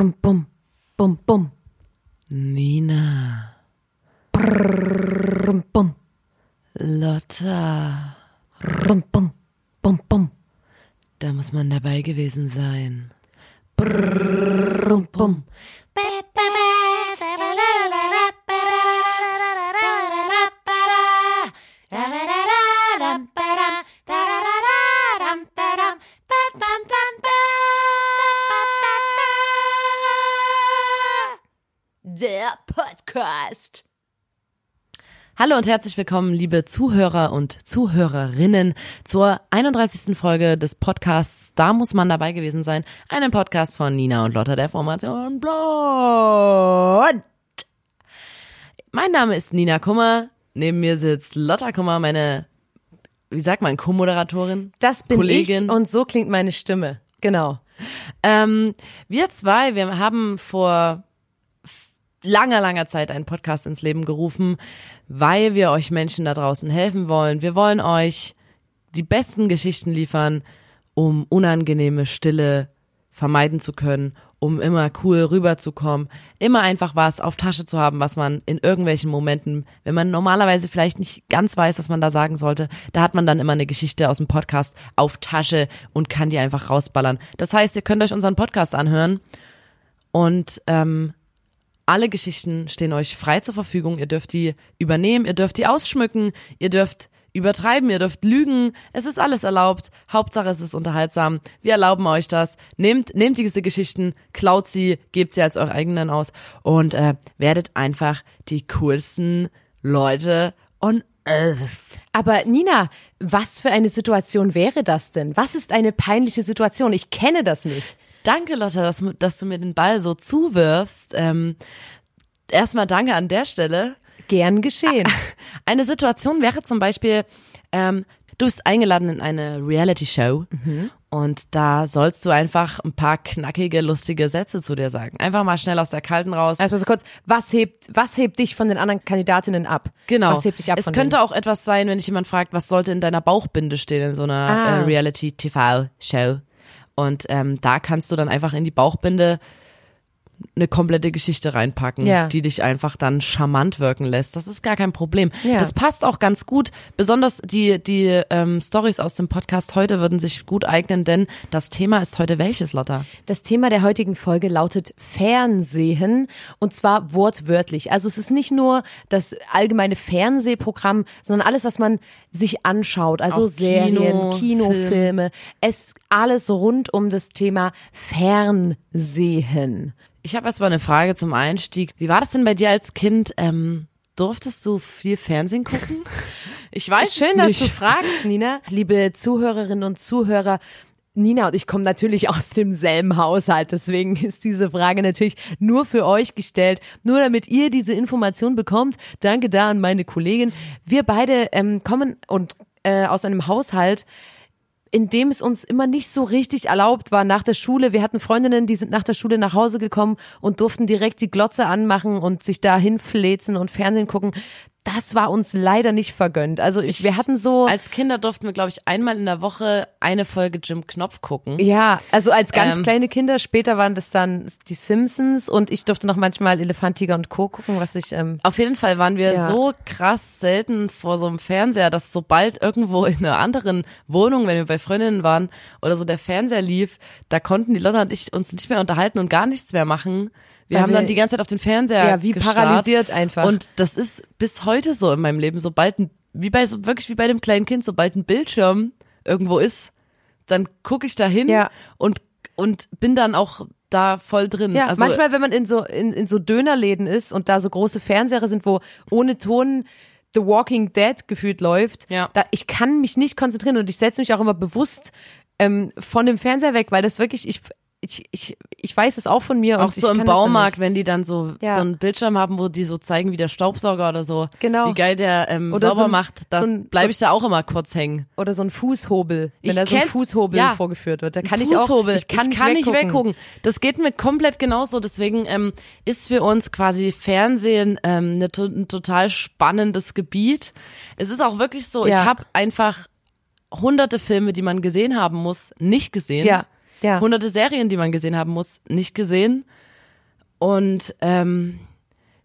Bum, bum, bum, bum. Nina. Bum, bum, Lotta. bum, bum, bum, bum. Da muss man dabei gewesen sein. Bum, bum. Podcast. Hallo und herzlich willkommen, liebe Zuhörer und Zuhörerinnen, zur 31. Folge des Podcasts Da muss man dabei gewesen sein. Einen Podcast von Nina und Lotta der Formation Blond. Mein Name ist Nina Kummer. Neben mir sitzt Lotta Kummer, meine, wie sagt man, Co-Moderatorin. Das bin Kollegin. ich und so klingt meine Stimme. Genau. Ähm, wir zwei, wir haben vor langer, langer Zeit einen Podcast ins Leben gerufen, weil wir euch Menschen da draußen helfen wollen. Wir wollen euch die besten Geschichten liefern, um unangenehme Stille vermeiden zu können, um immer cool rüberzukommen, immer einfach was auf Tasche zu haben, was man in irgendwelchen Momenten, wenn man normalerweise vielleicht nicht ganz weiß, was man da sagen sollte, da hat man dann immer eine Geschichte aus dem Podcast auf Tasche und kann die einfach rausballern. Das heißt, ihr könnt euch unseren Podcast anhören und ähm, alle Geschichten stehen euch frei zur Verfügung. Ihr dürft die übernehmen, ihr dürft die ausschmücken, ihr dürft übertreiben, ihr dürft lügen. Es ist alles erlaubt. Hauptsache es ist unterhaltsam. Wir erlauben euch das. Nehmt, nehmt diese Geschichten, klaut sie, gebt sie als eure eigenen aus und äh, werdet einfach die coolsten Leute on earth. Aber Nina, was für eine Situation wäre das denn? Was ist eine peinliche Situation? Ich kenne das nicht. Danke, Lotta, dass, dass du mir den Ball so zuwirfst. Ähm, erstmal danke an der Stelle. Gern geschehen. Eine Situation wäre zum Beispiel, ähm, du bist eingeladen in eine Reality-Show und da sollst du einfach ein paar knackige, lustige Sätze zu dir sagen. Einfach mal schnell aus der Kalten raus. Erstmal so kurz, was hebt, was hebt dich von den anderen Kandidatinnen ab? Genau. Was hebt dich ab es könnte auch etwas sein, wenn dich jemand fragt, was sollte in deiner Bauchbinde stehen in so einer Ah. äh, Reality-TV-Show. Und ähm, da kannst du dann einfach in die Bauchbinde eine komplette Geschichte reinpacken, Ja. die dich einfach dann charmant wirken lässt. Das ist gar kein Problem. Ja. Das passt auch ganz gut. Besonders die die ähm, Stories aus dem Podcast heute würden sich gut eignen, denn das Thema ist heute welches, Lotta? Das Thema der heutigen Folge lautet Fernsehen und zwar wortwörtlich. Also es ist nicht nur das allgemeine Fernsehprogramm, sondern alles, was man sich anschaut. Also Auch Serien, Kino, Kinofilme, es alles rund um das Thema Fernsehen. Ich habe erstmal eine Frage zum Einstieg. Wie war das denn bei dir als Kind? Ähm, durftest du viel Fernsehen gucken? Ich weiß Schön, dass du fragst, Nina. Liebe Zuhörerinnen und Zuhörer, Nina und ich kommen natürlich aus demselben Haushalt, deswegen ist diese Frage natürlich nur für euch gestellt, nur damit ihr diese Information bekommt. Danke da an meine Kollegin. Wir beide ähm, kommen und äh, aus einem Haushalt, in dem es uns immer nicht so richtig erlaubt war nach der Schule. Wir hatten Freundinnen, die sind nach der Schule nach Hause gekommen und durften direkt die Glotze anmachen und sich da hinfläzen und Fernsehen gucken. Das war uns leider nicht vergönnt. Also ich, wir hatten so Als Kinder durften wir, glaube ich, einmal in der Woche eine Folge Jim Knopf gucken. ja, also als ganz Ähm. kleine Kinder. Später waren das dann die Simpsons und ich durfte noch manchmal Elefant, Tiger und Co. gucken, was ich ähm, Auf jeden Fall waren wir Ja. so krass selten vor so einem Fernseher, dass sobald irgendwo in einer anderen Wohnung, wenn wir bei Freundinnen waren oder so der Fernseher lief, da konnten die Lotta und ich uns nicht mehr unterhalten und gar nichts mehr machen. Wir Weil haben dann die ganze Zeit auf den Fernseher ja wie gestarrt. paralysiert einfach. Und das ist bis heute so in meinem Leben. Sobald ein, wie bei so, wirklich wie bei dem kleinen Kind, sobald ein Bildschirm irgendwo ist, dann gucke ich da hin Ja. und, und bin dann auch da voll drin. Ja, also, manchmal, wenn man in so, in, in so Dönerläden ist und da so große Fernseher sind, wo ohne Ton The Walking Dead gefühlt läuft, Ja. da, ich kann mich nicht konzentrieren und ich setze mich auch immer bewusst ähm, von dem Fernseher weg, weil das wirklich, ich, ich, ich, ich weiß es auch von mir. Auch und so ich im kann Baumarkt, nicht. wenn die dann so, Ja. so einen Bildschirm haben, wo die so zeigen, wie der Staubsauger oder so, Genau. wie geil der ähm, Oder sauber so ein- macht, da so bleibe ich da auch immer kurz hängen. Oder so ein Fußhobel, wenn Ich da so ein. Fußhobel Ja. vorgeführt wird. Da kann ich auch, ich kann, nicht, weggucken. weggucken. Das geht mir komplett genauso. Deswegen ähm, ist für uns quasi Fernsehen ähm, to- ein total spannendes Gebiet. Es ist auch wirklich so, Ja. ich habe einfach hunderte Filme, die man gesehen haben muss, nicht gesehen. Ja, ja. Hunderte Serien, die man gesehen haben muss, nicht gesehen. Und ähm,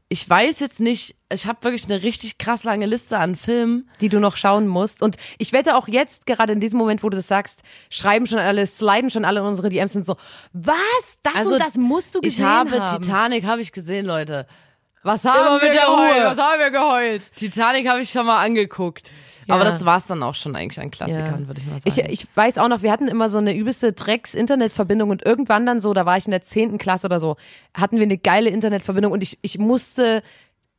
ich weiß jetzt nicht, ich habe wirklich eine richtig krass lange Liste an Filmen. die du noch schauen musst. Und ich wette auch jetzt, gerade in diesem Moment, wo du das sagst, schreiben schon alle, sliden schon alle in unsere DMs sind so, was? Das und das musst du gesehen Also ich habe haben. Titanic habe ich gesehen, Leute. was haben Immer wir mit der geheult? Ruhe. Was haben wir geheult? Titanic habe ich schon mal angeguckt. Aber das war's dann auch schon eigentlich an Klassikern, Ja. würde ich mal Ich, sagen. ich weiß auch noch, wir hatten immer so eine übelste Drecks-Internetverbindung und irgendwann dann so, da war ich in der zehnten Klasse oder so, hatten wir eine geile Internetverbindung und ich, ich musste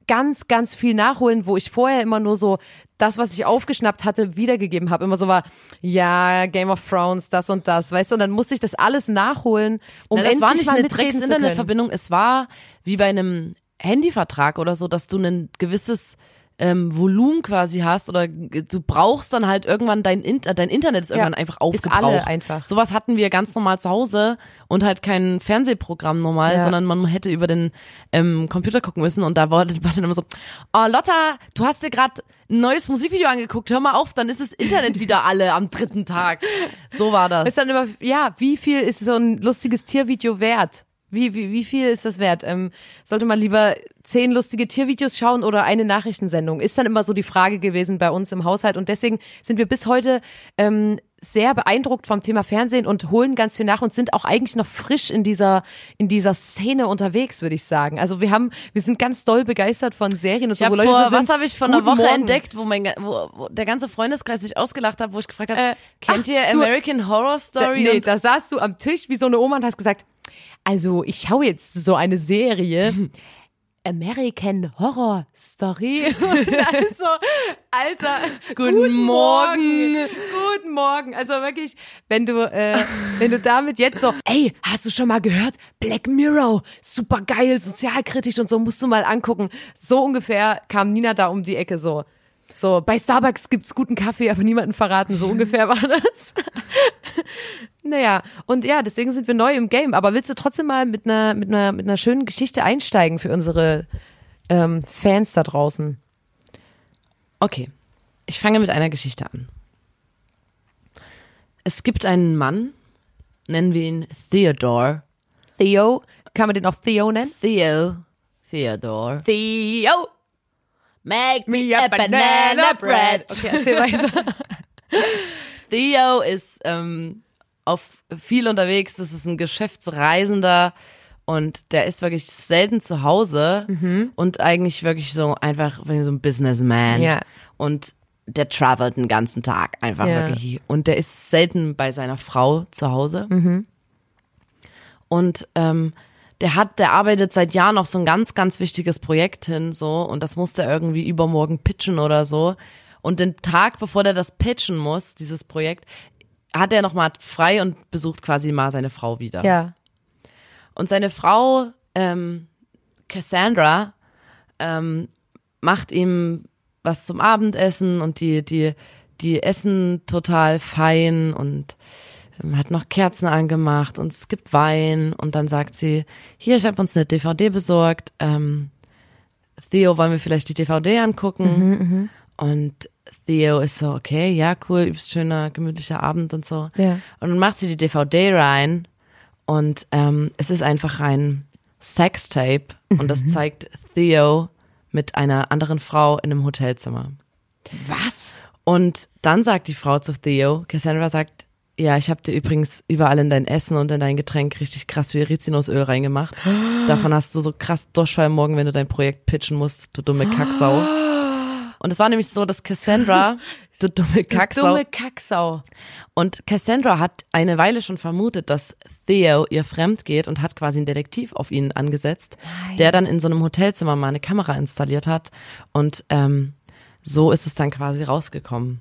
ganz, ganz viel nachholen, wo ich vorher immer nur so das, was ich aufgeschnappt hatte, wiedergegeben habe. Immer so war, ja, Game of Thrones, das und das, weißt du, und dann musste ich das alles nachholen, um Na, das endlich war nicht mal eine können. Drecks-Internetverbindung, es war wie bei einem Handyvertrag oder so, dass du ein gewisses ähm, Volumen quasi hast oder du brauchst dann halt irgendwann dein, Inter dein Internet ist irgendwann einfach ist aufgebraucht. alle einfach. Sowas hatten wir ganz normal zu Hause und halt kein Fernsehprogramm normal, Ja. sondern man hätte über den ähm, Computer gucken müssen und da war, war dann immer so, oh Lotta, du hast dir gerade ein neues Musikvideo angeguckt, hör mal auf, dann ist das Internet wieder alle am dritten Tag. So war das. Ist dann immer, ja, wie viel ist so ein lustiges Tiervideo wert? Wie, wie, wie viel ist das wert? Ähm, sollte man lieber zehn lustige Tiervideos schauen oder eine Nachrichtensendung? Ist dann immer so die Frage gewesen bei uns im Haushalt. Und deswegen sind wir bis heute ähm, sehr beeindruckt vom Thema Fernsehen und holen ganz viel nach und sind auch eigentlich noch frisch in dieser, in dieser Szene unterwegs, würde ich sagen. Also wir haben, wir sind ganz doll begeistert von Serien und Ich so, wo Leute vor, sind, was habe ich vor einer "Guten Woche Morgen." entdeckt, wo, mein, wo, wo der ganze Freundeskreis mich ausgelacht hat, wo ich gefragt habe, Äh, kennt ach, ihr du- American Horror Da, Story? nee, und, da saßt du am Tisch wie so eine Oma und hast gesagt, also ich schaue jetzt so eine Serie. American Horror Story. also, Alter, Guten Morgen. Guten Morgen. Also wirklich, wenn du, äh, wenn du damit jetzt so, ey, hast du schon mal gehört? Black Mirror, super geil, sozialkritisch und so, musst du mal angucken. So ungefähr kam Nina da um die Ecke so. So, bei Starbucks gibt's guten Kaffee, aber niemanden verraten. So ungefähr war das. naja, und ja, deswegen sind wir neu im Game. Aber willst du trotzdem mal mit einer, mit einer, mit einer schönen Geschichte einsteigen für unsere ähm, Fans da draußen? okay, ich fange mit einer Geschichte an. Es gibt einen Mann, nennen wir ihn Theodore. Theo, kann man den auch Theo nennen? Theo. Theodore. Theo, Make me a banana bread. Okay, erzähl weiter. Theo ist ähm, auf viel unterwegs. Das ist ein Geschäftsreisender und der ist wirklich selten zu Hause und eigentlich wirklich so einfach so ein Businessman. Ja. Und der travelt den ganzen Tag einfach Ja. wirklich. Und der ist selten bei seiner Frau zu Hause. Und ähm, der hat, der arbeitet seit Jahren auf so ein ganz, ganz wichtiges Projekt hin, so, und das muss der irgendwie übermorgen pitchen oder so. Und den Tag, bevor der das pitchen muss, dieses Projekt, hat er nochmal frei und besucht quasi mal seine Frau wieder. Ja. Und seine Frau, ähm, Cassandra, ähm, macht ihm was zum Abendessen und die, die, die essen total fein und hat noch Kerzen angemacht und es gibt Wein und dann sagt sie, hier, ich habe uns eine DVD besorgt, ähm, Theo, wollen wir vielleicht die DVD angucken? und Theo ist so, okay, ja, cool, übelst schöner, gemütlicher Abend und so. Ja. Und dann macht sie die DVD rein und ähm, es ist einfach ein Sextape und das zeigt Theo mit einer anderen Frau in einem Hotelzimmer. Was? Und dann sagt die Frau zu Theo, Cassandra sagt, ja, ich habe dir übrigens überall in dein Essen und in dein Getränk richtig krass viel Rizinusöl reingemacht. Davon hast du so krass Durchfall morgen, wenn du dein Projekt pitchen musst, du dumme Kacksau. Und es war nämlich so, dass Cassandra, du dumme Kacksau, Dumme Kacksau. und Cassandra hat eine Weile schon vermutet, dass Theo ihr fremd geht und hat quasi einen Detektiv auf ihn angesetzt, der dann in so einem Hotelzimmer mal eine Kamera installiert hat. Und ähm, so ist es dann quasi rausgekommen.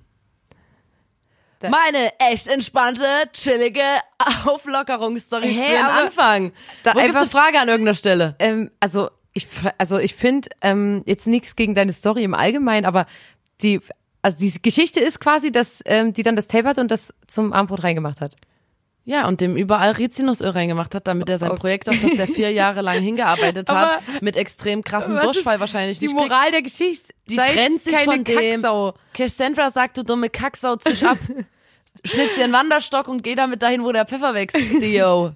Meine echt entspannte, chillige Auflockerungsstory Hä, für den Anfang. da Wo gibt's eine Frage an irgendeiner Stelle? Ähm, also ich, also ich finde ähm, jetzt nichts gegen deine Story im Allgemeinen, aber die, also die Geschichte ist quasi, dass ähm, die dann das Tape hat und das zum Armbrot reingemacht hat. Ja, und dem überall Rizinusöl reingemacht hat, damit er sein Okay. Projekt, auf das der vier Jahre lang hingearbeitet hat, mit extrem krassem Durchfall wahrscheinlich Die nicht kriegt. Moral der Geschichte. Die trennt sich von dem. Kacksau. Cassandra sagt, du dumme Kacksau, zisch ab. Schnitz dir einen Wanderstock und geh damit dahin, wo der Pfeffer wächst, Theo.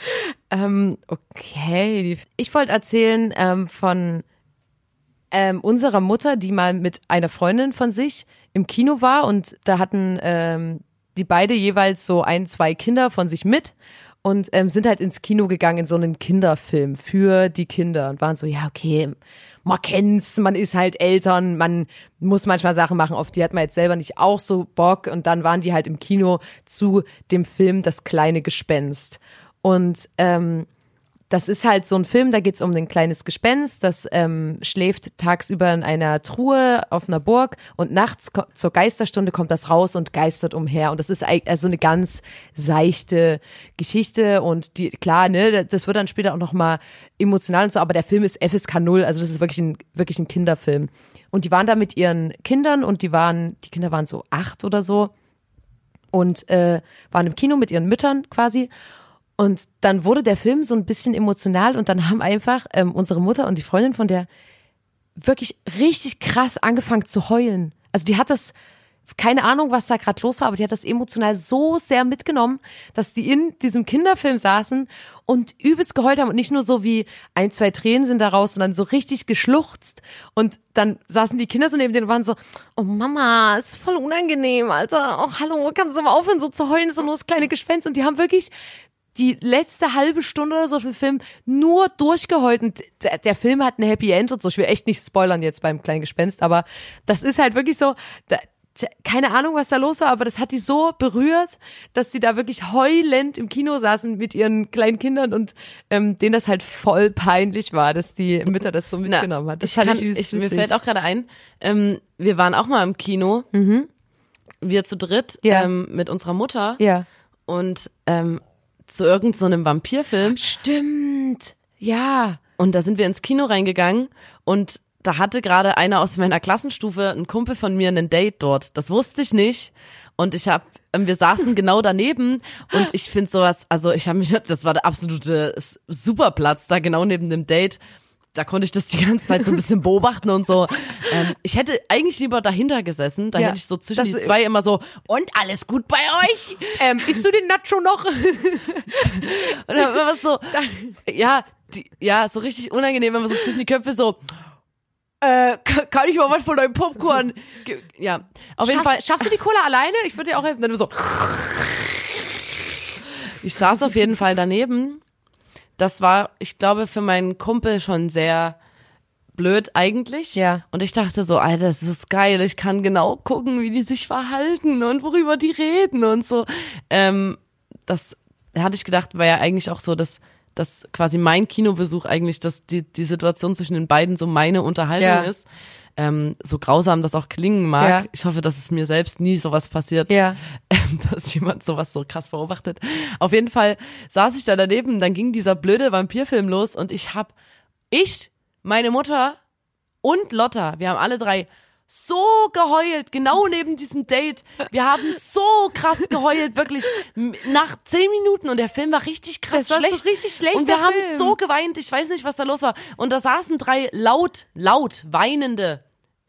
ähm, okay. die- Ich wollte erzählen ähm, von ähm, unserer Mutter, die mal mit einer Freundin von sich im Kino war und da hatten ähm, die beide jeweils so ein, zwei Kinder von sich mit und ähm, sind halt ins Kino gegangen in so einen Kinderfilm für die Kinder und waren so, ja, okay, man kennt's, man ist halt Eltern, man muss manchmal Sachen machen, auf die hat man jetzt selber nicht auch so Bock und dann waren die halt im Kino zu dem Film Das kleine Gespenst. Und ähm, das ist halt so ein Film, da geht's um ein kleines Gespenst, das ähm, schläft tagsüber in einer Truhe auf einer Burg und nachts zur Geisterstunde kommt das raus und geistert umher. Und das ist also eine ganz seichte Geschichte und die, klar, ne, das wird dann später auch nochmal emotional und so, aber der Film ist FSK 0, also das ist wirklich ein, wirklich ein Kinderfilm. Und die waren da mit ihren Kindern und die waren, die Kinder waren so acht oder so und äh, waren im Kino mit ihren Müttern quasi. Und dann wurde der Film so ein bisschen emotional und dann haben einfach ähm, unsere Mutter und die Freundin von der wirklich richtig krass angefangen zu heulen. Also die hat das, keine Ahnung, was da gerade los war, aber die hat das emotional so sehr mitgenommen, dass die in diesem Kinderfilm saßen und übelst geheult haben und nicht nur so wie ein, zwei Tränen sind daraus, sondern so richtig geschluchzt. Und dann saßen die Kinder so neben denen und waren so, oh Mama, ist voll unangenehm, Alter. Oh, hallo, kannst du mal aufhören, so zu heulen, doch nur das kleine Gespenst. Und die haben wirklich die letzte halbe Stunde oder so für den Film nur durchgeheult und der, der Film hat ein Happy End und so. Ich will echt nicht spoilern jetzt beim kleinen Gespenst, aber das ist halt wirklich so, da, keine Ahnung, was da los war, aber das hat die so berührt, dass die da wirklich heulend im Kino saßen mit ihren kleinen Kindern und ähm, denen das halt voll peinlich war, dass die Mütter das so mitgenommen hat. Das ich kann, ich, ich, mir fällt auch gerade ein, ähm, wir waren auch mal im Kino, wir zu dritt Ja. ähm, mit unserer Mutter Ja. und ähm, zu irgendeinem so Vampirfilm Stimmt. Ja. und da sind wir ins Kino reingegangen und da hatte gerade einer aus meiner Klassenstufe, ein Kumpel von mir, ein Date dort. Das wusste ich nicht. Und ich habe, wir saßen genau daneben und ich finde sowas, also ich habe mich, das war der absolute Superplatz da genau neben dem Date. Da konnte ich das die ganze Zeit so ein bisschen beobachten und so. Ähm, ich hätte eigentlich lieber dahinter gesessen. Da Ja, hätte ich so zwischen die zwei immer so, und alles gut bei euch? Ähm, isst du den Nacho noch? Und dann immer was so, ja, die, ja, so richtig unangenehm, wenn man so zwischen die Köpfe so, äh, kann, ich mal was von deinem Popcorn? Ja, auf jeden Fall. Schaffst, schaffst du die Cola alleine? Ich würde dir auch helfen. Dann du so, Ich saß auf jeden Fall daneben. Das war, ich glaube, für meinen Kumpel schon sehr blöd eigentlich. Ja. Und ich dachte so, Alter, das ist geil. Ich kann genau gucken, wie die sich verhalten und worüber die reden und so. Ähm, das da hatte ich gedacht, war ja eigentlich auch so, dass dass quasi mein Kinobesuch eigentlich, dass die, die Situation zwischen den beiden so meine Unterhaltung Ja. ist. Ähm, so grausam das auch klingen mag. Ja. Ich hoffe, dass es mir selbst nie sowas passiert ja. ähm, dass jemand sowas so krass beobachtet. Auf jeden Fall saß ich da daneben, dann ging dieser blöde Vampirfilm los und ich hab, ich, meine Mutter und Lotta, wir haben alle drei so geheult, genau neben diesem Date. Wir haben so krass geheult, wirklich nach zehn Minuten und der Film war richtig krass Das war so schlecht. richtig schlechter Und wir haben Film. so geweint, ich weiß nicht, was da los war. Und da saßen drei laut, laut weinende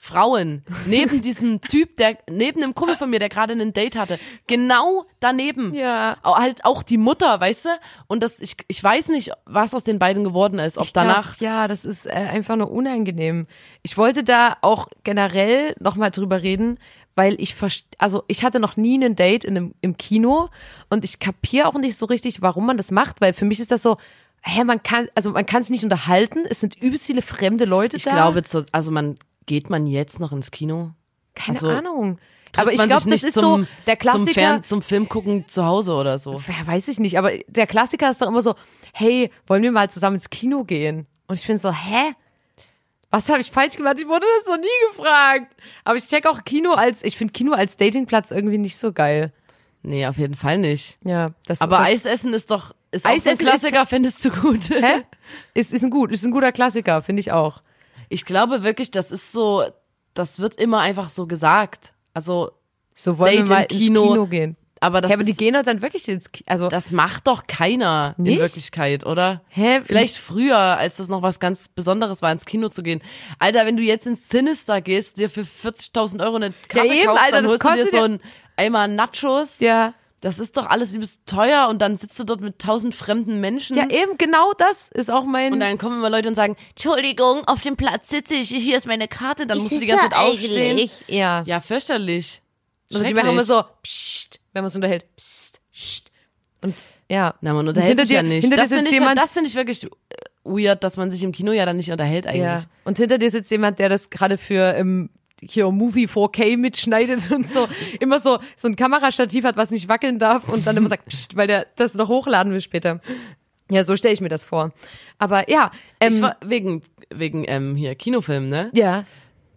Frauen neben diesem Typ, der neben dem Kumpel von mir, der gerade ein Date hatte, genau daneben. Ja. Au- Halt auch die Mutter, weißt du? Und das, ich, ich weiß nicht, was aus den beiden geworden ist. Ob Ich glaub, danach. ja, das ist äh, einfach nur unangenehm. Ich wollte da auch generell nochmal drüber reden, weil ich also ich hatte noch nie ein Date in einem, im Kino und ich kapiere auch nicht so richtig, warum man das macht, weil für mich ist das so, hä, man kann, also man kann sich nicht unterhalten, es sind übelst viele fremde Leute ich da. glaube, zu, also man, geht man jetzt noch ins Kino? keine also, Ahnung. Aber ich glaube, das ist zum, so der Zum, Klassiker. Fern, zum Film gucken zu Hause oder so. ja, weiß ich nicht, aber der Klassiker ist doch immer so, hey, wollen wir mal zusammen ins Kino gehen? Und ich finde so, hä? Was habe ich falsch gemacht? Ich wurde das noch nie gefragt. Aber ich check auch Kino als, ich finde Kino als Datingplatz irgendwie nicht so geil. Nee, auf jeden Fall nicht. Ja, das, Aber das, Eisessen ist doch, ist auch so ein Eisessen Klassiker, findest du gut? hä? Ist, ist ein gut, ist ein guter Klassiker, finde ich auch. Ich glaube wirklich, das ist so, das wird immer einfach so gesagt. Also, So wollen Date wir mal Kino. ins Kino gehen. aber das ja, aber die ist, gehen doch dann wirklich ins Kino. Also, das macht doch keiner Nicht? in Wirklichkeit, oder? hä? Vielleicht früher, als das noch was ganz Besonderes war, ins Kino zu gehen. Alter, wenn du jetzt ins Sinister gehst, dir für 40.000 Euro eine Karte eben, kaufst, Alter, dann holst du dir so ja- ein Eimer Nachos. Ja. Das ist doch alles übelst teuer und dann sitzt du dort mit tausend fremden Menschen. Ja, eben genau das ist auch mein. Und dann kommen immer Leute und sagen, Entschuldigung, auf dem Platz sitze ich, hier ist meine Karte, dann musst du die ganze Zeit aufstehen. Ja. Ja, fürchterlich. Und die machen immer so, psst, wenn man es unterhält. Psst, psst. Und ja. Na, man unterhält sich ja dir- nicht. hinter Das dir finde ich, jemand- das finde ich wirklich weird, dass man sich im Kino ja dann nicht unterhält eigentlich. Ja. Und hinter dir sitzt jemand, der das gerade für ähm, hier Movie 4K mitschneidet und so immer so so ein Kamerastativ hat, was nicht wackeln darf und dann immer sagt, Psst, weil der das noch hochladen will später. Ja, so stelle ich mir das vor. Aber ja, ähm, Ich war wegen, wegen ähm, hier Kinofilm, ne? ja,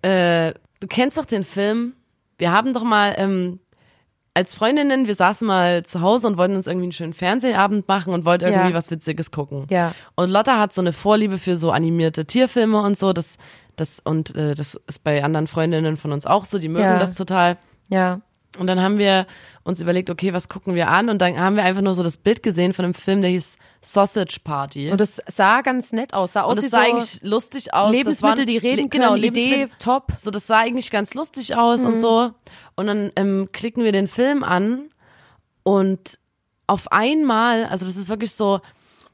Äh, du kennst doch den Film. Wir haben doch mal ähm, als Freundinnen, wir saßen mal zu Hause und wollten uns irgendwie einen schönen Fernsehabend machen und wollten irgendwie Ja. was Witziges gucken. Ja. Und Lotta hat so eine Vorliebe für so animierte Tierfilme und so. Das, das und äh, das ist bei anderen Freundinnen von uns auch so. Die mögen Ja. das total. ja, Und dann haben wir uns überlegt, okay, was gucken wir an? Und dann haben wir einfach nur so das Bild gesehen von einem Film, der hieß Sausage Party. und das sah ganz nett aus, sah aus Und es sah so eigentlich lustig aus. Das Lebensmittel, waren- die reden können, genau, Idee top. so, das sah eigentlich ganz lustig aus Mhm. und so. Und dann ähm, klicken wir den Film an und auf einmal, also das ist wirklich so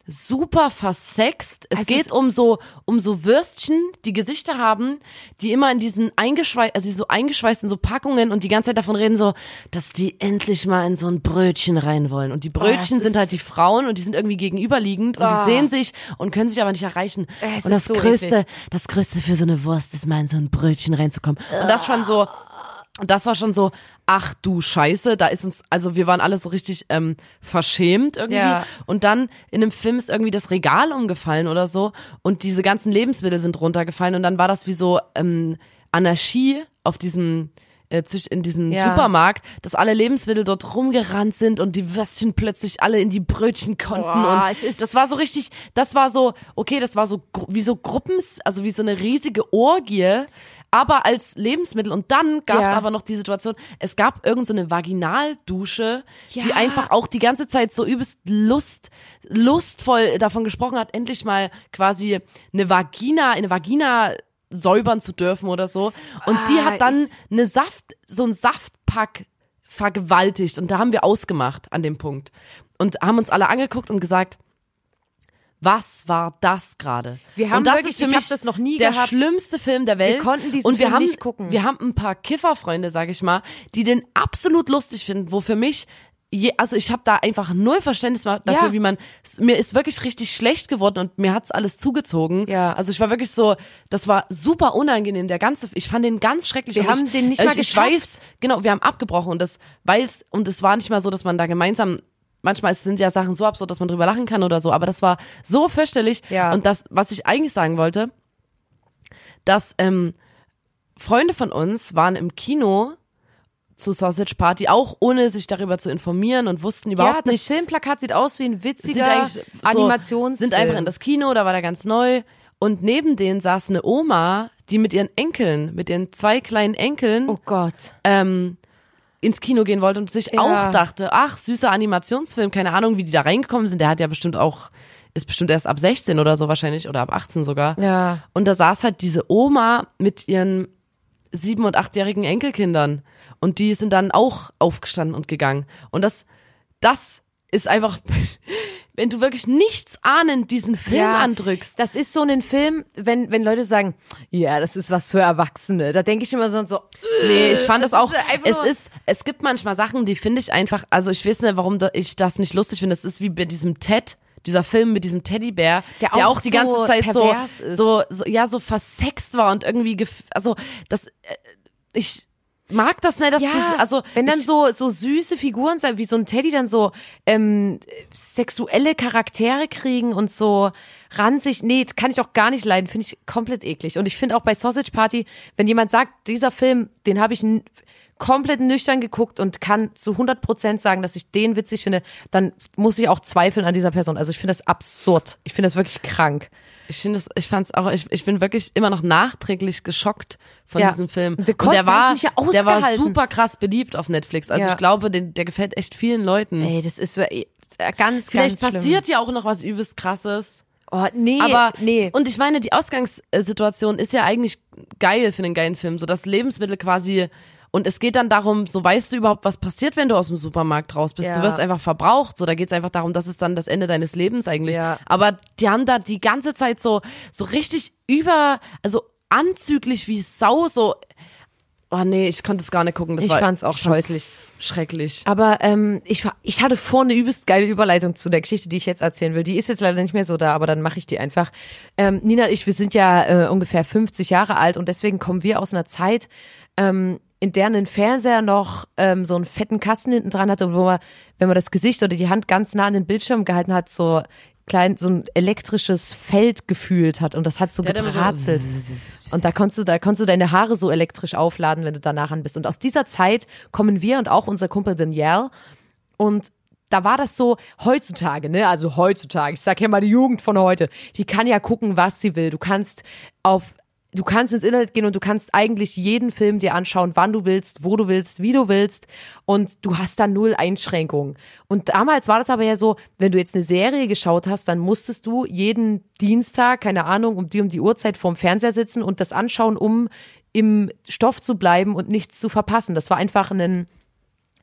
super versext. Es Es geht um so um so Würstchen, die Gesichter haben, die immer in diesen eingeschweißt, also so eingeschweißt in so Packungen und die ganze Zeit davon reden so, dass die endlich mal in so ein Brötchen rein wollen. Und die Brötchen es sind halt die Frauen und die sind irgendwie gegenüberliegend und Ah. die sehen sich und können sich aber nicht erreichen. Es und das ist so größte, eklig. das größte für so eine Wurst ist mal in so ein Brötchen reinzukommen. Und das schon so und das war schon so, ach du Scheiße, da ist uns, also wir waren alle so richtig ähm, verschämt irgendwie. Ja. Und dann in einem Film ist irgendwie das Regal umgefallen oder so und diese ganzen Lebensmittel sind runtergefallen und dann war das wie so ähm, Anarchie auf diesem äh, in diesem Ja. Supermarkt, dass alle Lebensmittel dort rumgerannt sind und die Würstchen plötzlich alle in die Brötchen konnten Boah, und es ist- das war so richtig, das war so, okay, das war so wie so Gruppens, also wie so eine riesige Orgie, aber als Lebensmittel. Und dann gab es Ja. aber noch die Situation, es gab irgend so eine Vaginaldusche, die Ja. einfach auch die ganze Zeit so übelst Lust, lustvoll davon gesprochen hat, endlich mal quasi eine Vagina, eine Vagina säubern zu dürfen oder so. Und die Ah, hat dann eine Saft, so ein Saftpack vergewaltigt. Und da haben wir ausgemacht an dem Punkt. Und haben uns alle angeguckt und gesagt, was war das gerade? Wir haben und das wirklich- ist für ich mich das noch nie der gehabt. schlimmste Film der Welt. konnten diesen und wir Film haben, nicht gucken. Wir haben ein paar Kifferfreunde, sag ich mal, die den absolut lustig finden, wo für mich Je, also ich habe da einfach null Verständnis dafür, Ja. wie man mir ist wirklich richtig schlecht geworden und mir hat's alles zugezogen. Ja. Also ich war wirklich so, das war super unangenehm. Der ganze, ich fand den ganz schrecklich. Wir haben ich, den nicht ich, mal Ich geschafft. weiß, genau, wir haben abgebrochen und das, weil's und es war nicht mal so, dass man da gemeinsam Manchmal sind ja Sachen so absurd, dass man drüber lachen kann oder so, aber das war so fürchterlich. Ja. Und das, was ich eigentlich sagen wollte, dass ähm, Freunde von uns waren im Kino zu Sausage Party, auch ohne sich darüber zu informieren und wussten Ja, überhaupt das nicht, Filmplakat sieht aus wie ein witziger so, Animationsfilm. sind einfach in das Kino, da war der ganz neu und neben denen saß eine Oma, die mit ihren Enkeln, mit ihren zwei kleinen Enkeln Oh Gott. ähm, ins Kino gehen wollte und sich Ja. auch dachte, ach, süßer Animationsfilm, keine Ahnung, wie die da reingekommen sind. Der hat ja bestimmt auch, ist bestimmt erst ab 16 oder so wahrscheinlich oder ab 18 sogar. Ja. Und da saß halt diese Oma mit ihren sieben- und achtjährigen Enkelkindern. Und die sind dann auch aufgestanden und gegangen. Und das, das ist einfach, wenn du wirklich nichts ahnend diesen Film Ja, andrückst. Das ist so ein Film, wenn, wenn Leute sagen, ja, das ist was für Erwachsene. Da denke ich immer so, so Nee, ich fand das, Das auch, es ist, es gibt manchmal Sachen, die finde ich einfach, also ich weiß nicht, warum ich das nicht lustig finde. Es ist wie bei diesem Ted, dieser Film mit diesem Teddybär, Der der auch auch die so ganze Zeit so, so, so, ja, so versext war und irgendwie, also, das, äh, ich mag das nicht, dass ja, diese, also, wenn dann ich, so so süße Figuren wie so ein Teddy dann so ähm, sexuelle Charaktere kriegen und so ranzig, nee, kann ich auch gar nicht leiden, finde ich komplett eklig. Und ich finde auch bei Sausage Party, wenn jemand sagt, dieser Film, den habe ich komplett nüchtern geguckt und kann zu 100 Prozent sagen, dass ich den witzig finde, dann muss ich auch zweifeln an dieser Person. Also ich finde das absurd. Ich finde das wirklich krank. Ich finde es, ich fand's auch, ich, ich bin wirklich immer noch nachträglich geschockt von Ja. diesem Film. Wir und konnten der war, nicht der war super krass beliebt auf Netflix. Also Ja. ich glaube, den, der gefällt echt vielen Leuten. Ey, das ist äh, ganz, Vielleicht ganz passiert ja auch noch was übelst krasses. Schlimm. Oh, nee, Aber nee. und ich meine, die Ausgangssituation ist ja eigentlich geil für einen geilen Film, so dass Lebensmittel quasi Und es geht dann darum, so weißt du überhaupt, was passiert, wenn du aus dem Supermarkt raus bist. Ja. Du wirst einfach verbraucht. So, da geht's einfach darum, das ist dann das Ende deines Lebens eigentlich. Ja. Aber die haben da die ganze Zeit so, so richtig über, also anzüglich wie Sau, so. Oh nee, ich konnte es gar nicht gucken. Das Ich war, fand's auch scheußlich. Schrecklich. Aber ähm, ich, war- ich hatte vor eine übelst geile Überleitung zu der Geschichte, die ich jetzt erzählen will. Die ist jetzt leider nicht mehr so da, aber dann mache ich die einfach. Ähm, Nina und ich, wir sind ja äh, ungefähr 50 Jahre alt und deswegen kommen wir aus einer Zeit, ähm, in der ein Fernseher noch ähm, so einen fetten Kasten hinten dran hatte, wo man, wenn man das Gesicht oder die Hand ganz nah an den Bildschirm gehalten hat, so klein, so ein elektrisches Feld gefühlt hat und das hat so Der so- gebrazelt. Und da konntest du, da konntest du deine Haare so elektrisch aufladen, wenn du danach an bist. Und aus dieser Zeit kommen wir und auch unser Kumpel Danielle. Und da war das so heutzutage, ne? Also heutzutage, ich sag ja mal die Jugend von heute, die kann ja gucken, was sie will. Du kannst auf Du kannst ins Internet gehen und du kannst eigentlich jeden Film dir anschauen, wann du willst, wo du willst, wie du willst und du hast da null Einschränkungen. Und damals war das aber ja so, wenn du jetzt eine Serie geschaut hast, dann musstest du jeden Dienstag, keine Ahnung, um die um die Uhrzeit vorm Fernseher sitzen und das anschauen, um im Stoff zu bleiben und nichts zu verpassen. Das war einfach ein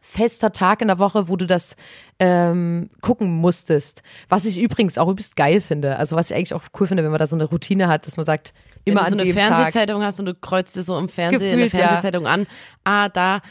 fester Tag in der Woche, wo du das ähm, gucken musstest. Was ich übrigens auch übelst geil finde. Also was ich eigentlich auch cool finde, wenn man da so eine Routine hat, dass man sagt, immer wenn an du so eine Tag. Fernsehzeitung hast und du kreuzt dir so im Fernsehen in der Gefühlt, ja. Fernsehzeitung an, ah, da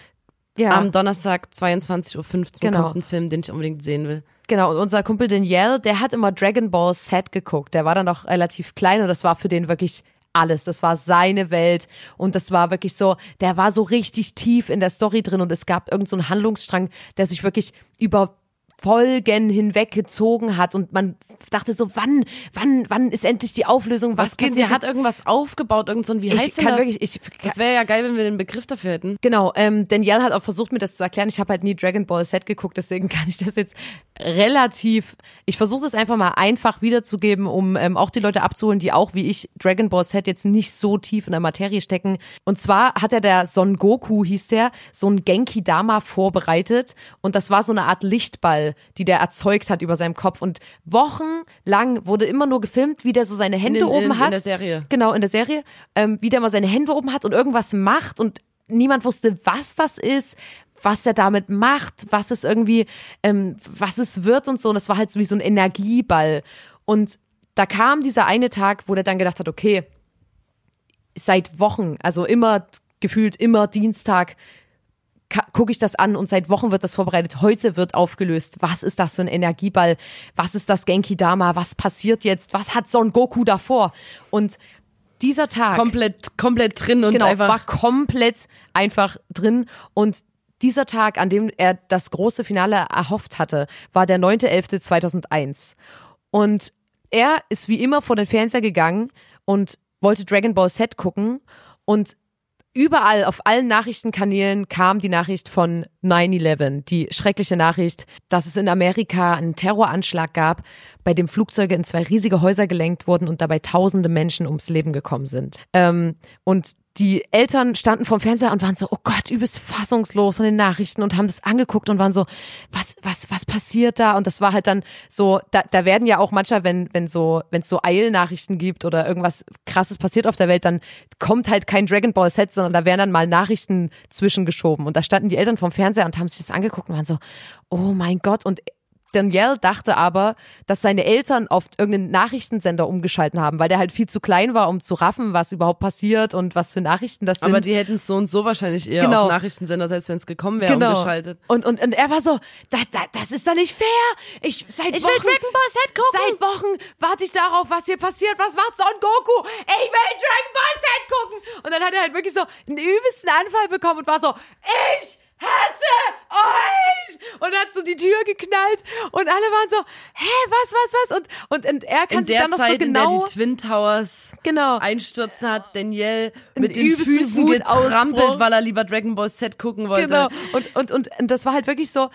Ja. am Donnerstag 22.15 Uhr Genau. kommt ein Film, den ich unbedingt sehen will. Genau, und unser Kumpel Danielle, der hat immer Dragon Ball Z geguckt. Der war dann noch relativ klein und das war für den wirklich alles. Das war seine Welt und das war wirklich so, der war so richtig tief in der Story drin und es gab irgendeinen so einen Handlungsstrang, der sich wirklich über Folgen hinweg gezogen hat und man dachte so, wann, wann, wann ist endlich die Auflösung? Was, Was geht? Der hat irgendwas aufgebaut, irgend so ein, wie ich heißt denn kann das? wirklich, ich das wäre ja geil, wenn wir den Begriff dafür hätten. Genau, ähm, Danielle hat auch versucht, mir das zu erklären. Ich habe halt nie Dragon Ball Z geguckt, deswegen kann ich das jetzt relativ. Ich versuche es einfach mal einfach wiederzugeben, um ähm, auch die Leute abzuholen, die auch wie ich Dragon Ball Z jetzt nicht so tief in der Materie stecken. Und zwar hat er der Son Goku, hieß der, so ein Genki Dama vorbereitet und das war so eine Art Lichtball, die der erzeugt hat über seinem Kopf. Und wochenlang wurde immer nur gefilmt, wie der so seine Hände den- in- oben in hat. der Serie. Genau, in der Serie, ähm, wie der mal seine Hände oben hat und irgendwas macht und niemand wusste, was das ist, was er damit macht, was es irgendwie, ähm, was es wird und so. Und das war halt so wie so ein Energieball. Und da kam dieser eine Tag, wo der dann gedacht hat, okay, seit Wochen, also immer gefühlt immer Dienstag, gucke ich das an und seit Wochen wird das vorbereitet. Heute wird aufgelöst. Was ist das für ein Energieball? Was ist das Genki Dama? Was passiert jetzt? Was hat Son Goku davor? Und dieser Tag Komplett, komplett drin und genau, einfach. war komplett einfach drin und dieser Tag, an dem er das große Finale erhofft hatte, war der 9.11.2001. Und er ist wie immer vor den Fernseher gegangen und wollte Dragon Ball Z gucken und überall auf allen Nachrichtenkanälen kam die Nachricht von 9-11, die schreckliche Nachricht, dass es in Amerika einen Terroranschlag gab, bei dem Flugzeuge in zwei riesige Häuser gelenkt wurden und dabei tausende Menschen ums Leben gekommen sind. Ähm, und die Eltern standen vorm Fernseher und waren so, oh Gott, übelst fassungslos von den Nachrichten und haben das angeguckt und waren so, was, was, was passiert da? Und das war halt dann so, da, da werden ja auch manchmal, wenn, wenn so, wenn es so Eilnachrichten gibt oder irgendwas krasses passiert auf der Welt, dann kommt halt kein Dragon Ball Set, sondern da werden dann mal Nachrichten zwischengeschoben. Und da standen die Eltern vorm Fernseher und haben sich das angeguckt und waren so, oh mein Gott. Und Danielle dachte aber, dass seine Eltern auf irgendeinen Nachrichtensender umgeschalten haben, weil der halt viel zu klein war, um zu raffen, was überhaupt passiert und was für Nachrichten das sind. aber die hätten es so und so wahrscheinlich eher Genau. auf Nachrichtensender, selbst wenn es gekommen wäre, genau. umgeschaltet. Und, und, und er war so, das, das, das ist doch nicht fair. Ich, seit Ich will Wochen, Dragon Ball Z gucken. Seit Wochen warte ich darauf, was hier passiert. Was macht Son Goku? Ich will Dragon Ball Z gucken. Und dann hat er halt wirklich so einen übelsten Anfall bekommen und war so, ich hasse euch! Und hat so die Tür geknallt und alle waren so, hä, was, was, was? Und, und, und er kann In sich dann noch Zeit, so in der genau, die Twin Towers genau, einstürzen hat, Danielle mit den Füßen getrampelt, weil er lieber Dragon Ball Z gucken wollte. Genau. Und, und, und, und das war halt wirklich so,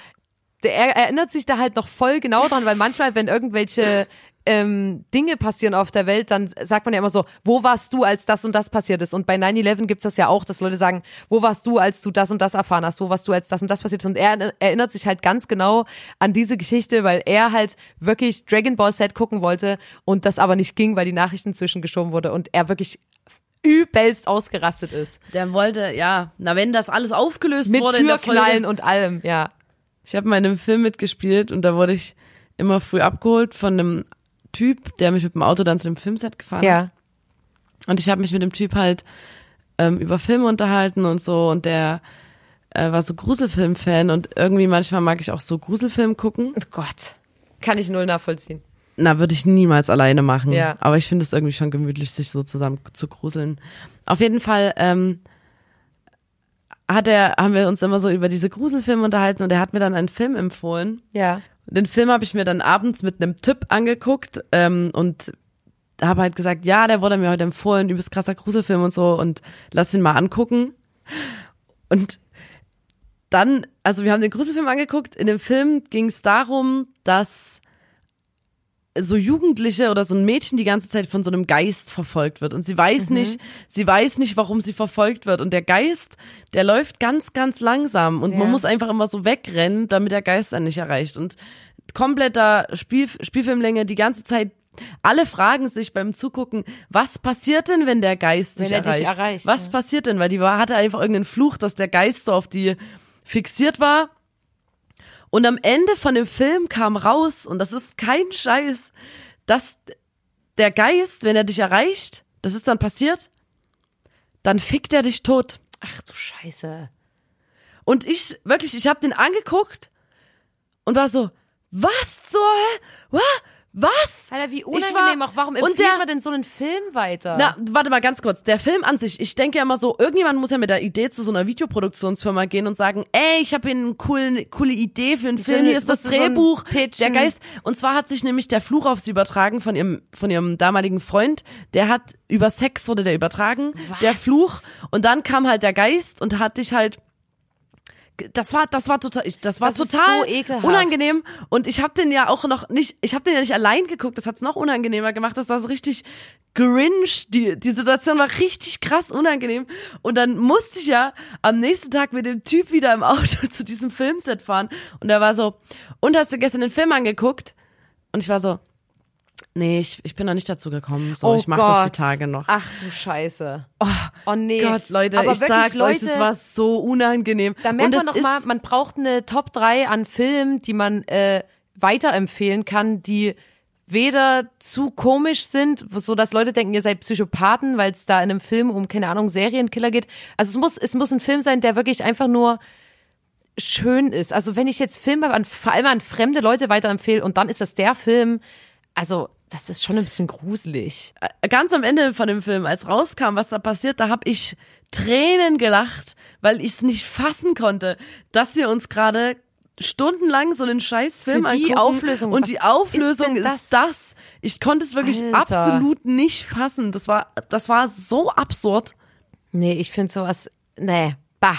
er erinnert sich da halt noch voll genau dran, weil manchmal, wenn irgendwelche ähm, Dinge passieren auf der Welt, dann sagt man ja immer so, wo warst du, als das und das passiert ist? Und bei 9-11 gibt's das ja auch, dass Leute sagen, wo warst du, als du das und das erfahren hast? Wo warst du, als das und das passiert ist? Und er erinnert sich halt ganz genau an diese Geschichte, weil er halt wirklich Dragon Ball Z gucken wollte und das aber nicht ging, weil die Nachrichten zwischengeschoben wurde und er wirklich übelst ausgerastet ist. Der wollte, ja, na wenn das alles aufgelöst Mit wurde Folge, Türknallen und allem, ja. Ich habe mal in einem Film mitgespielt und da wurde ich immer früh abgeholt von einem Typ, der mich mit dem Auto dann zu dem Filmset gefahren hat. Ja. Und ich habe mich mit dem Typ halt ähm, über Filme unterhalten und so und der äh, war so Gruselfilm-Fan und irgendwie manchmal mag ich auch so Gruselfilm gucken. Oh Gott. Kann ich null nachvollziehen. Na, würde ich niemals alleine machen. Ja. Aber ich finde es irgendwie schon gemütlich, sich so zusammen zu gruseln. Auf jeden Fall ähm, hat er, haben wir uns immer so über diese Gruselfilme unterhalten und er hat mir dann einen Film empfohlen. Ja. Den Film habe ich mir dann abends mit einem Typ angeguckt ähm, und habe halt gesagt, ja, der wurde mir heute empfohlen, übelst krasser Gruselfilm und so und lass ihn mal angucken. Und dann, also wir haben den Gruselfilm angeguckt. In dem Film ging es darum, dass so Jugendliche oder so ein Mädchen die ganze Zeit von so einem Geist verfolgt wird und sie weiß nicht, sie weiß nicht, warum sie verfolgt wird und der Geist, der läuft ganz, ganz langsam und Ja. man muss einfach immer so wegrennen, damit der Geist einen nicht erreicht und kompletter Spiel, Spielfilmlänge die ganze Zeit. Alle fragen sich beim Zugucken, was passiert denn, wenn der Geist Wenn dich er dich erreicht? erreicht, was ja. passiert denn? Weil die war, hatte einfach irgendeinen Fluch, dass der Geist so auf die fixiert war. Und am Ende von dem Film kam raus, und das ist kein Scheiß, dass der Geist, wenn er dich erreicht, das ist dann passiert, dann fickt er dich tot. Ach du Scheiße. Und ich, wirklich, ich habe den angeguckt und war so, was zur Hölle? Wa? Was? Alter, wie Ich unangenehm war- auch. Warum der- man denn so einen Film weiter? Na, warte mal ganz kurz. Der Film an sich, ich denke ja immer so, irgendjemand muss ja mit der Idee zu so einer Videoproduktionsfirma gehen und sagen, ey, ich habe hier eine coole, coole Idee für einen Film, eine- hier ist das so Drehbuch, Pitchen. der Geist. Und zwar hat sich nämlich der Fluch auf sie übertragen von ihrem, von ihrem damaligen Freund. Der hat, über Sex wurde der übertragen, Was? der Fluch. Und dann kam halt der Geist und hat dich halt das war das war total ich, das war Das total so unangenehm. Und ich habe den ja auch noch nicht ich habe den ja nicht allein geguckt das hat's noch unangenehmer gemacht. Das war so richtig cringe die die Situation war richtig krass unangenehm. Und dann musste ich ja am nächsten Tag mit dem Typ wieder im Auto zu diesem Filmset fahren. Und er war so und hast du gestern den Film angeguckt? Und ich war so nee ich, ich bin noch nicht dazu gekommen so oh ich mache das die. Tage noch Ach du Scheiße. Oh, nee. Gott, Leute, Aber ich wirklich, sag's euch, das war so unangenehm. Da merkt man es noch mal, ist- man braucht eine Top 3 an Filmen, die man äh, weiterempfehlen kann, die weder zu komisch sind, so dass Leute denken, ihr seid Psychopathen, weil es da in einem Film um keine Ahnung Serienkiller geht. Also es muss es muss ein Film sein, der wirklich einfach nur schön ist. Also wenn ich jetzt Filme an vor allem an fremde Leute weiterempfehle und dann ist das der Film, also das ist schon ein bisschen gruselig. ganz am Ende von dem Film, als rauskam, was da passiert, da habe ich Tränen gelacht, weil ich es nicht fassen konnte, dass wir uns gerade stundenlang so einen scheiß Film Für die angucken Auflösung, und die ist Auflösung denn ist das? Ich konnte es wirklich Alter. absolut nicht fassen. Das war das war so absurd. Nee, ich finde sowas, nee, bah.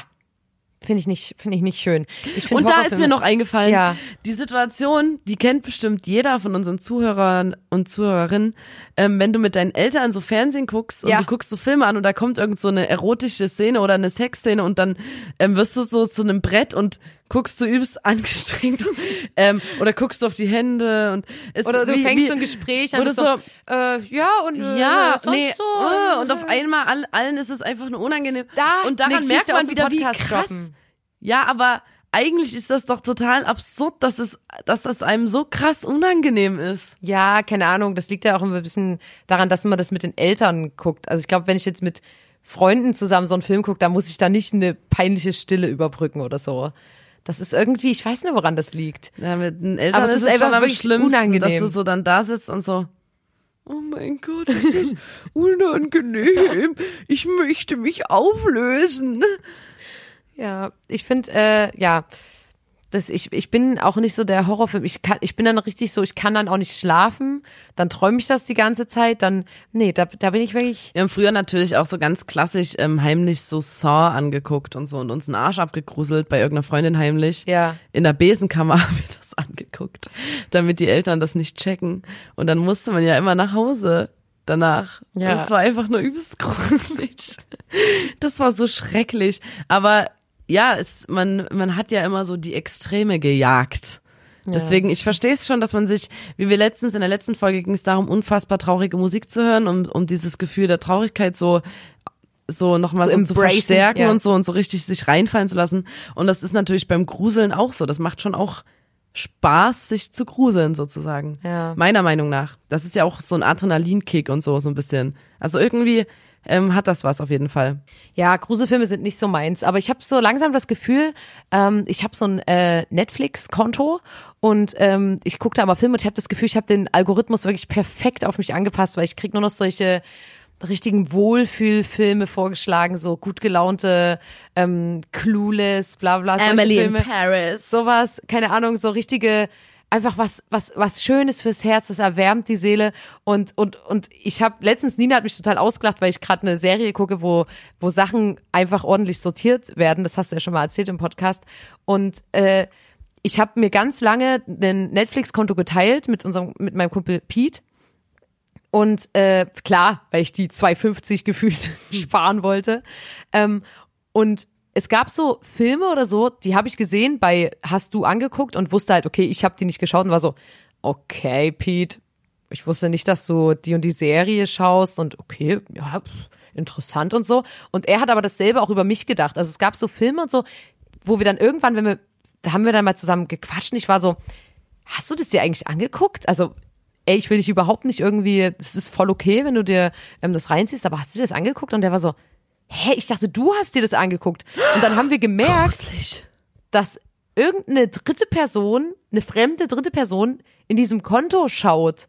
Finde ich nicht, finde ich nicht schön. Ich Und da ist mir noch eingefallen, Ja. die Situation, die kennt bestimmt jeder von unseren Zuhörern und Zuhörerinnen, ähm, wenn du mit deinen Eltern so Fernsehen guckst und Ja. du guckst so Filme an und da kommt irgend so eine erotische Szene oder eine Sexszene und dann ähm, wirst du so zu einem Brett und guckst du übelst angestrengt ähm, oder guckst du auf die Hände und es, Oder du wie, fängst wie, so ein Gespräch an oder und so, äh, ja, und äh, ja, sonst nee, so. äh, und auf einmal all, allen ist es einfach nur unangenehm. Da, und daran merkt man wieder, wie Podcast krass. droppen. Ja, aber eigentlich ist das doch total absurd, dass es, dass das einem so krass unangenehm ist. Ja, keine Ahnung, das liegt ja auch immer ein bisschen daran, dass man das mit den Eltern guckt. Also ich glaube, wenn ich jetzt mit Freunden zusammen so einen Film gucke, da muss ich da nicht eine peinliche Stille überbrücken oder so. Das ist irgendwie, ich weiß nicht, woran das liegt. Ja, mit den Eltern Aber es ist ist einfach wirklich schlimmsten, dass unangenehm. du so dann da sitzt und so, oh mein Gott, ist das unangenehm. Ich möchte mich auflösen. Ja, ich finde, äh, ja, das, ich, ich bin auch nicht so der Horrorfilm. Ich kann, ich bin dann richtig so, ich kann dann auch nicht schlafen. Dann träume ich das die ganze Zeit. Dann, nee, da, da bin ich wirklich. Wir haben früher natürlich auch so ganz klassisch ähm, heimlich so Saw angeguckt und so und uns einen Arsch abgegruselt bei irgendeiner Freundin heimlich. Ja. In der Besenkammer haben wir das angeguckt, damit die Eltern das nicht checken. Und dann musste man ja immer nach Hause danach. Ja. Das war einfach nur übelst gruselig. Das war so schrecklich. Aber ja, es, man, man hat ja immer so die Extreme gejagt. Deswegen, ich verstehe es schon, dass man sich, wie wir letztens in der letzten Folge ging es darum, unfassbar traurige Musik zu hören, um, um dieses Gefühl der Traurigkeit so so nochmal Zu so, zu verstärken ja. und so und so richtig sich reinfallen zu lassen. Und das ist natürlich beim Gruseln auch so. Das macht schon auch Spaß, sich zu gruseln sozusagen. Ja. Meiner Meinung nach. Das ist ja auch so ein Adrenalinkick und so, so ein bisschen. Also irgendwie ähm, hat das was auf jeden Fall. Ja, Gruselfilme sind nicht so meins, aber ich habe so langsam das Gefühl, ähm, ich habe so ein äh, Netflix-Konto und ähm, ich gucke da aber Filme und ich habe das Gefühl, ich habe den Algorithmus wirklich perfekt auf mich angepasst, weil ich krieg nur noch solche richtigen Wohlfühlfilme vorgeschlagen, so gut gelaunte, ähm, Clueless, bla bla, solche Filme. Paris. sowas, keine Ahnung, so richtige einfach was was was schönes fürs Herz, das erwärmt die Seele. Und und und ich habe letztens Nina hat mich total ausgelacht, weil ich gerade eine Serie gucke, wo wo Sachen einfach ordentlich sortiert werden, das hast du ja schon mal erzählt im Podcast. Und äh, ich habe mir ganz lange ein Netflix Konto geteilt mit unserem mit meinem Kumpel Pete. Und äh, klar, weil ich die 2,50 gefühlt sparen wollte. Ähm, und es gab so Filme oder so, die habe ich gesehen bei Hast du angeguckt und wusste halt, okay, ich habe die nicht geschaut und war so, okay, Pete, ich wusste nicht, dass du die und die Serie schaust und okay, ja, interessant und so. Und er hat aber dasselbe auch über mich gedacht. Also es gab so Filme und so, wo wir dann irgendwann, wenn wir, da haben wir dann mal zusammen gequatscht und ich war so, hast du das dir eigentlich angeguckt? Also ey, ich will dich überhaupt nicht irgendwie, es ist voll okay, wenn du dir ähm, das reinziehst, aber hast du dir das angeguckt? Und der war so, hä, ich dachte, du hast dir das angeguckt. Und dann haben wir gemerkt, dass irgendeine dritte Person, eine fremde dritte Person in diesem Konto schaut.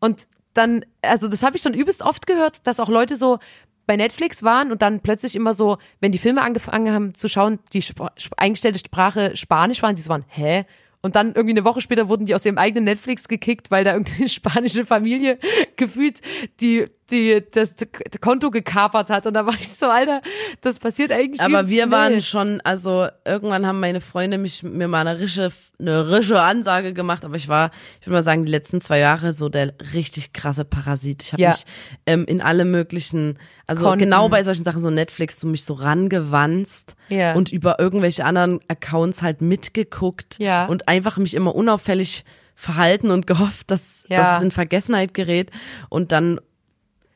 Und dann, also das habe ich schon übelst oft gehört, dass auch Leute so bei Netflix waren und dann plötzlich immer so, wenn die Filme angefangen haben zu schauen, die Sp eingestellte Sprache Spanisch waren, die so waren, hä? Und dann irgendwie eine Woche später wurden die aus ihrem eigenen Netflix gekickt, weil da irgendeine spanische Familie gefühlt die, die das Konto gekapert hat. Und da war ich so, Alter, das passiert eigentlich Aber wir schnell. waren schon, also irgendwann haben meine Freunde mich mir mal eine rische, eine rische Ansage gemacht, aber ich war, ich würde mal sagen, die letzten zwei Jahre so der richtig krasse Parasit. Ich habe Ja. mich ähm, in alle möglichen, also Konten. genau bei solchen Sachen, so Netflix, so mich so rangewanzt Ja. und über irgendwelche anderen Accounts halt mitgeguckt Ja. und einfach mich immer unauffällig verhalten und gehofft, dass, Ja. dass es in Vergessenheit gerät und dann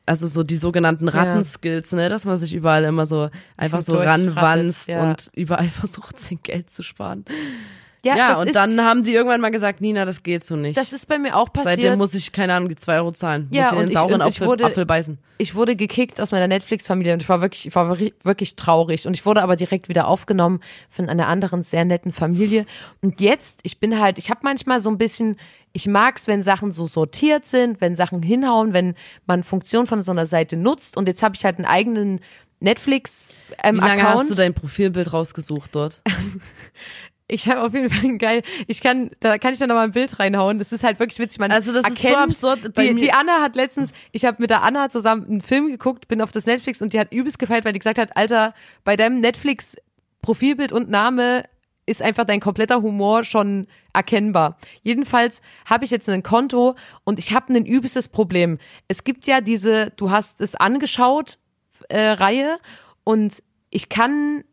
also so die sogenannten Rattenskills, ne, dass man sich überall immer so einfach so ranwanzt ja. und überall versucht, sein Geld zu sparen. ja, Ja, und ist, dann haben sie irgendwann mal gesagt, Nina, das geht so nicht. das ist bei mir auch passiert. Seitdem muss ich, keine Ahnung, die zwei Euro zahlen. Ja, muss ich in den ich- sauren ich Apfel, wurde- Apfel beißen. ich wurde gekickt aus meiner Netflix-Familie und ich war wirklich, ich war wirklich traurig. Und ich wurde aber direkt wieder aufgenommen von einer anderen sehr netten Familie. Und jetzt, ich bin halt, ich habe manchmal so ein bisschen, ich mag's, wenn Sachen so sortiert sind, wenn Sachen hinhauen, wenn man Funktion von so einer Seite nutzt. Und jetzt habe ich halt einen eigenen Netflix ähm, Wie lange Account. hast du dein Profilbild rausgesucht dort? Ich habe auf jeden Fall ein geil. Ich kann, da kann ich dann noch mal ein Bild reinhauen. Das ist halt wirklich witzig. Man Also das ist so erkennt, absurd. Die, die Anna hat letztens, ich habe mit der Anna zusammen einen Film geguckt, bin auf das Netflix und die hat übelst gefeiert, weil die gesagt hat, Alter, bei deinem Netflix Profilbild und Name ist einfach dein kompletter Humor schon erkennbar. Jedenfalls habe ich jetzt ein Konto und ich habe ein übelstes Problem. Es gibt ja diese, du hast es angeschaut, äh, Reihe und ich kann,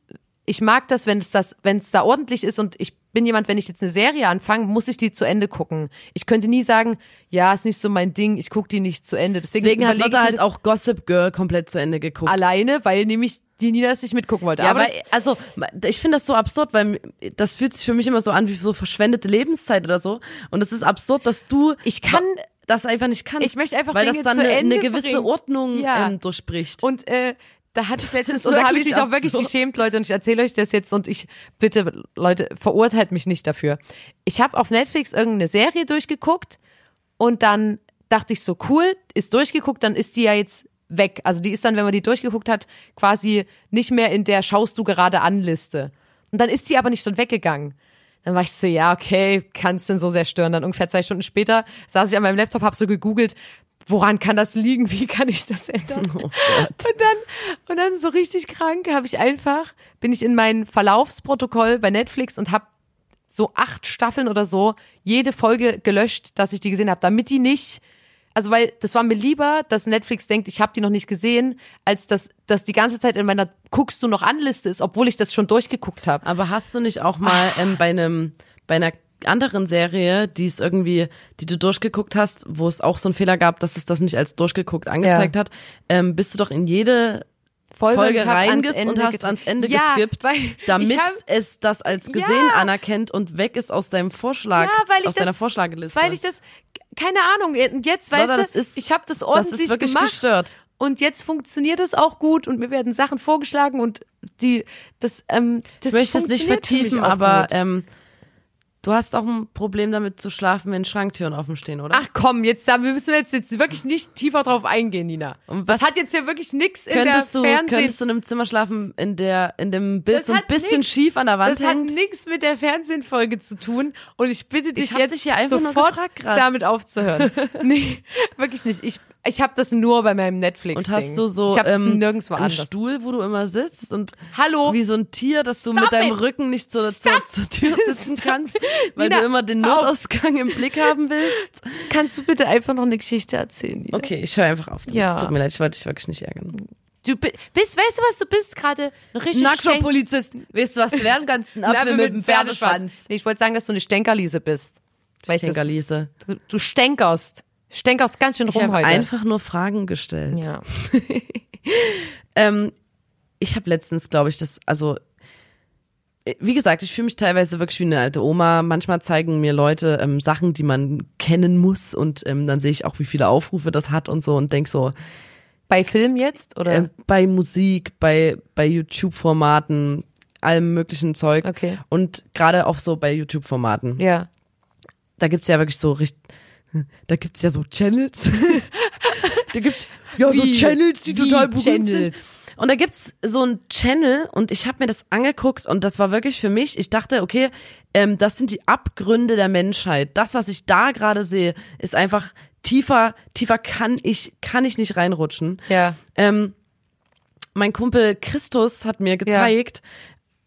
ich mag das, wenn es das, wenn es da ordentlich ist und ich bin jemand, wenn ich jetzt eine Serie anfange, muss ich die zu Ende gucken. Ich könnte nie sagen, ja, ist nicht so mein Ding, ich gucke die nicht zu Ende. Deswegen, Deswegen hat mir halt auch Gossip Girl komplett zu Ende geguckt. alleine, weil nämlich die Nina das nicht mitgucken wollte. Ja, aber aber das, also ich finde das so absurd, weil das fühlt sich für mich immer so an wie so verschwendete Lebenszeit oder so. Und es ist absurd, dass du Ich kann- das einfach nicht kannst. Ich möchte einfach weil Dinge das dann zu eine, Ende eine gewisse bringen. Ordnung Ja. ähm, durchbricht. Und äh, da hatte ich letztens, und da habe ich mich auch wirklich absurd. geschämt, Leute, und ich erzähle euch das jetzt und ich bitte, Leute, verurteilt mich nicht dafür. Ich habe auf Netflix irgendeine Serie durchgeguckt und dann dachte ich so, cool, ist durchgeguckt, dann ist die ja jetzt weg. Also die ist dann, wenn man die durchgeguckt hat, quasi nicht mehr in der Schaust du gerade an Liste. Und dann ist sie aber nicht schon weggegangen. Dann war ich so, ja, okay, kann es denn so sehr stören? Dann ungefähr zwei Stunden später saß ich an meinem Laptop, hab so gegoogelt, woran kann das liegen? Wie kann ich das ändern? Oh Und dann, und dann so richtig krank habe ich einfach, bin ich in mein Verlaufsprotokoll bei Netflix und habe so acht Staffeln oder so jede Folge gelöscht, dass ich die gesehen habe, damit die nicht, also weil das war mir lieber, dass Netflix denkt, ich habe die noch nicht gesehen, als dass dass die ganze Zeit in meiner guckst du noch an Liste ist, obwohl ich das schon durchgeguckt habe. Aber hast du nicht auch mal ähm, bei einem bei einer anderen Serie, die es irgendwie, die du durchgeguckt hast, wo es auch so einen Fehler gab, dass es das nicht als durchgeguckt angezeigt hat, ähm, bist du doch in jede Folge, Folge reinges und hast ans Ende ja, geskippt, damit hab, es das als gesehen Ja. anerkennt und weg ist aus deinem Vorschlag, Ja, aus das- deiner Vorschlageliste. weil ich das keine Ahnung und jetzt weißt Lotta, du das ist- ich habe das das ordentlich ist wirklich gemacht gestört. und jetzt funktioniert es auch gut und mir werden Sachen vorgeschlagen und die das ähm das Ich möchte es nicht vertiefen, aber gut. ähm, du hast auch ein Problem damit zu schlafen, wenn Schranktüren offen stehen, oder? Ach komm, jetzt da müssen wir jetzt, jetzt wirklich nicht tiefer drauf eingehen, Nina. Und das was- hat jetzt ja wirklich nix in der du, Fernsehen. könntest du in einem Zimmer schlafen, in der, in dem Bild Das so ein hat bisschen nix- schief an der Wand das hat hängt? nichts mit der Fernsehfolge zu tun und ich bitte dich Ich jetzt dich hier einfach sofort gefragt damit aufzuhören. nee, wirklich nicht. Ich ich habe das nur bei meinem Netflix Und hast du so ich habe ähm, nirgendwo einen anders. Stuhl, wo du immer sitzt und Hallo. wie so ein Tier, dass du Stop mit deinem it. Rücken nicht zur, zur, zur Tür sitzen kannst, weil Nina, du immer den hör auf. Notausgang im Blick haben willst. Kannst du bitte einfach noch eine Geschichte erzählen? Nina? Okay, ich höre einfach auf. damit. Ja. Es tut mir leid, ich wollte dich wirklich nicht ärgern. Du bi- bist, weißt du was du bist gerade? Ein richtig Nackter Stenk- Polizist, weißt du was, du werden kannst? Ein Apfel mit dem Pferdeschwanz. Nee, ich wollte sagen, dass du eine Stänkerliese bist. Schenkerliese. du, du stänkerst. Stänkerst ganz schön Ich rum habe heute. einfach nur Fragen gestellt. ja. Ähm, ich habe letztens, glaube ich, das, also äh, wie gesagt, ich fühle mich teilweise wirklich wie eine alte Oma. Manchmal zeigen mir Leute ähm, Sachen, die man kennen muss und ähm, dann sehe ich auch, wie viele Aufrufe das hat und so und denk so, Bei Film jetzt? Oder? äh, bei Musik, bei, bei YouTube-Formaten, allem möglichen Zeug Okay. und gerade auch so bei YouTube-Formaten. ja. Da gibt's ja wirklich so richtig, da gibt's ja so Channels. da gibt's ja so Wie- Channels, die total berühmt sind. Channels? Und da gibt's so ein Channel und ich habe mir das angeguckt und das war wirklich für mich, ich dachte, okay, ähm, das sind die Abgründe der Menschheit. Das, was ich da gerade sehe, ist einfach tiefer, tiefer kann ich, kann ich nicht reinrutschen. Ja. Ähm, mein Kumpel Christus hat mir gezeigt,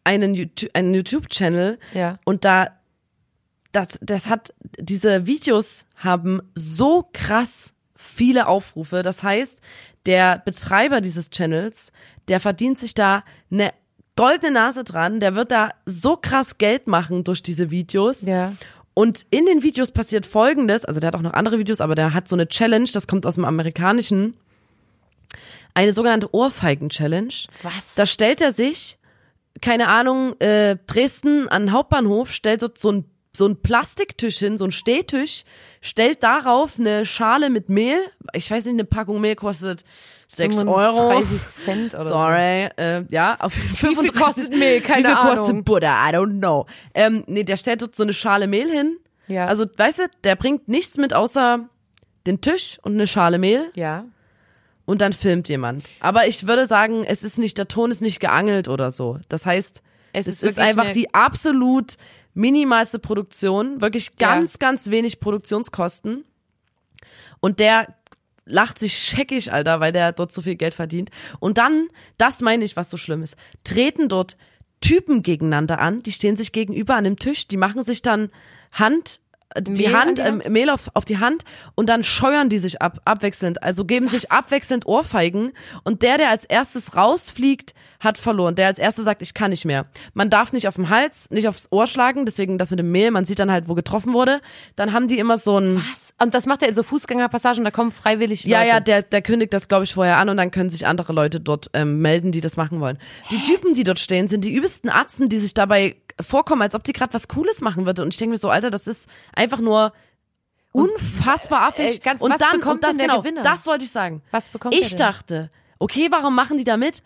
einen YouTube, einen YouTube-Channel Ja. und da, das, das hat, diese Videos haben so krass viele Aufrufe. Das heißt, der Betreiber dieses Channels, der verdient sich da eine goldene Nase dran. Der wird da so krass Geld machen durch diese Videos. Ja. Und in den Videos passiert Folgendes, also der hat auch noch andere Videos, aber der hat so eine Challenge, das kommt aus dem Amerikanischen, eine sogenannte Ohrfeigen-Challenge. Was? Da stellt er sich, keine Ahnung, äh, Dresden an den Hauptbahnhof, stellt dort so ein so ein Plastiktisch hin, so ein Stehtisch, stellt darauf eine Schale mit Mehl. Ich weiß nicht, eine Packung Mehl kostet 6 Euro. 30 Cent oder Sorry, äh, ja, auf jeden Fall. Wie viel kostet Mehl? Keine Wie viel Ahnung. kostet Butter? I don't know. Ähm, nee, der stellt dort so eine Schale Mehl hin. Ja. Also, weißt du, der bringt nichts mit außer den Tisch und eine Schale Mehl so. Ja. und dann filmt jemand. Aber ich würde sagen, es ist nicht, der Ton ist nicht geangelt oder so. Das heißt, Es es, ist ist, einfach die absolut minimalste Produktion, wirklich Ja. ganz, ganz wenig Produktionskosten. Und der lacht sich scheckig, Alter, weil der dort so viel Geld verdient. Und dann, das meine ich, was so schlimm ist, treten dort Typen gegeneinander an, die stehen sich gegenüber an dem Tisch, die machen sich dann Hand, die Mehl Hand, die Hand? ähm, Mehl auf, auf die Hand und dann scheuern die sich ab, abwechselnd, also geben sich abwechselnd Ohrfeigen und der, der als erstes rausfliegt, hat verloren. Der als erstes sagt, ich kann nicht mehr. Man darf nicht auf dem Hals, nicht aufs Ohr schlagen, deswegen das mit dem Mehl, man sieht dann halt, wo getroffen wurde. Dann haben die immer so ein, Was? Und das macht er in so Fußgängerpassagen, da kommen freiwillig Leute. ja, ja, der, der kündigt das, glaube ich, vorher an und dann können sich andere Leute dort ähm, melden, die das machen wollen. Die Typen, die dort stehen, sind die übelsten Atzen, die sich dabei vorkommen, als ob die gerade was Cooles machen würde. Und ich denke mir so, Alter, das ist einfach nur unfassbar affig. äh, ganz- und was dann, bekommt und das, genau, Gewinner? das wollte ich sagen. Was bekommt Ich dachte, okay, warum machen die da mit?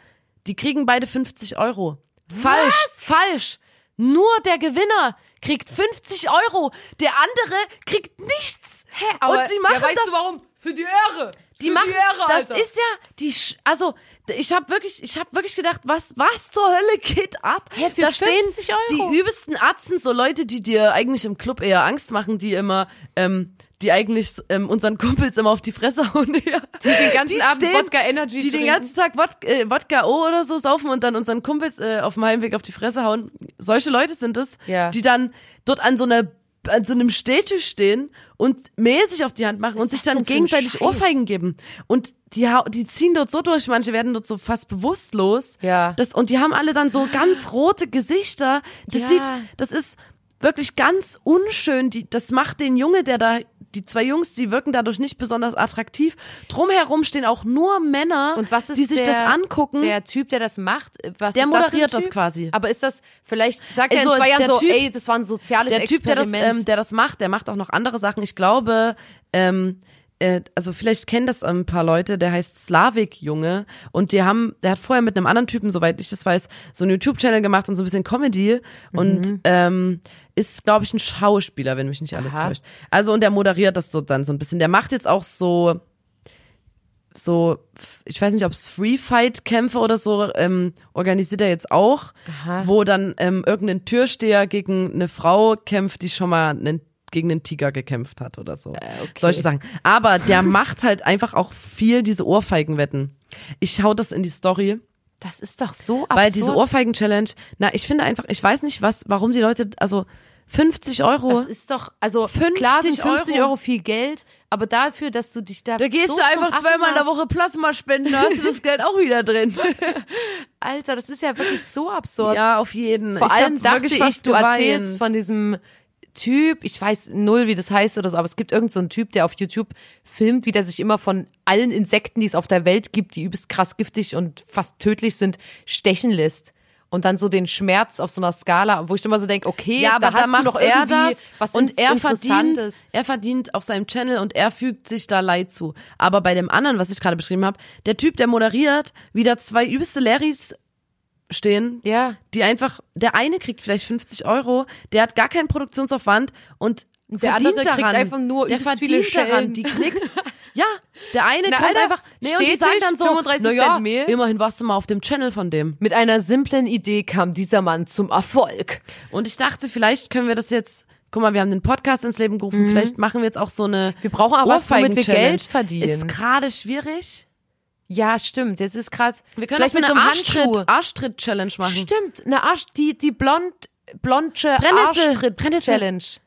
Die kriegen beide 50 Euro. Falsch, falsch. Nur der Gewinner kriegt 50 Euro, der andere kriegt nichts. Hä, aber, und die machen ja, weißt das du warum? Für die Ehre. Die machen, Ehre, das Alter. ist ja die, Sch- also ich habe wirklich, ich habe wirklich gedacht, was, was zur Hölle geht ab? Hä, für da stehen 50 Euro? die übelsten Atzen, so Leute, die dir eigentlich im Club eher Angst machen, die immer, ähm, die eigentlich ähm, unseren Kumpels immer auf die Fresse hauen. Ja. Die den ganzen Die Abend stehen- Wodka Energy Die den trinken. ganzen Tag Wodka, äh, Wodka O oder so saufen und dann unseren Kumpels äh, auf dem Heimweg auf die Fresse hauen. Solche Leute sind es, Ja. die dann dort an so einer an so einem Stehtisch stehen und sich auf die Hand machen und sich dann gegenseitig? Ohrfeigen geben. Und die, die ziehen dort so durch, manche werden dort so fast bewusstlos. Ja. Das, und die haben alle dann so ganz rote Gesichter. Das Ja. sieht, das ist, wirklich ganz unschön. Die, das macht den Junge, der da, die zwei Jungs, die wirken dadurch nicht besonders attraktiv. Drumherum stehen auch nur Männer, die sich der, das angucken. Der Typ, der das macht, was Der das moderiert das typ? quasi. Aber ist das vielleicht sagt er Also, in zwei Jahren so, Typ- ey, das war ein soziales der Typ, der das, ähm, der das macht, der macht auch noch andere Sachen. Ich glaube, ähm, äh, also vielleicht kennen das ein paar Leute, der heißt Slavik Junge und die haben, der hat vorher mit einem anderen Typen, soweit ich das weiß, so einen YouTube-Channel gemacht und so ein bisschen Comedy und ähm, ist, glaube ich, ein Schauspieler, wenn mich nicht alles Aha. täuscht. Also und der moderiert das so dann so ein bisschen. Der macht jetzt auch so so, ich weiß nicht, ob es Free Fight Kämpfe oder so ähm, organisiert er jetzt auch, wo dann ähm, irgendein Türsteher gegen eine Frau kämpft, die schon mal einen, gegen einen Tiger gekämpft hat oder so. Solche Sachen. Aber der macht halt einfach auch viel diese Ohrfeigenwetten. Ich hau das in die Story, das ist doch so absurd. weil diese Ohrfeigen Challenge, na, ich finde einfach, ich weiß nicht was, warum die Leute, also 50 Euro. das ist doch, also 50 klar sind 50 Euro. Euro viel Geld, aber dafür, dass du dich da da gehst so du einfach Affen zweimal in der Woche Plasma spenden, da hast du das Geld auch wieder drin. Alter, das ist ja wirklich so absurd. Ja, auf jeden. Vor ich allem dachte ich, du erzählst geweint. von diesem Typ, ich weiß null, wie das heißt oder so, aber es gibt irgendeinen so einen Typ, der auf YouTube filmt, wie der sich immer von allen Insekten, die es auf der Welt gibt, die übelst krass giftig und fast tödlich sind, stechen lässt. Und dann so den Schmerz auf so einer Skala, wo ich immer so denke, okay, Ja, aber da da, macht du noch er das was und er verdient, er verdient auf seinem Channel und er fügt sich da Leid zu. Aber bei dem anderen, was ich gerade beschrieben habe, der Typ, der moderiert, wieder zwei übelste Larrys stehen, Ja. die einfach, der eine kriegt vielleicht 50 Euro, der hat gar keinen Produktionsaufwand und Der verdient andere kriegt daran, einfach nur der verdient viele daran, die Klicks. Ja, der eine Na, kommt Alter, einfach, nee, und die sagen dann so, 35 na ja, Cent Mehl. immerhin warst du mal auf dem Channel von dem. Mit einer simplen Idee kam dieser Mann zum Erfolg. Und ich dachte, vielleicht können wir das jetzt, guck mal, wir haben den Podcast ins Leben gerufen, vielleicht machen wir jetzt auch so eine Mhm. Wir brauchen auch was, womit wir. Geld verdienen. Ist gerade schwierig. Ja, stimmt. Jetzt ist gerade Wir können vielleicht mit so so eine einem Handschuh. Arschtritt, Arschtritt-Challenge machen. Stimmt, eine Arsch, die, die blond, blonde Brennnessel, Arschtritt-Challenge. Brennnessel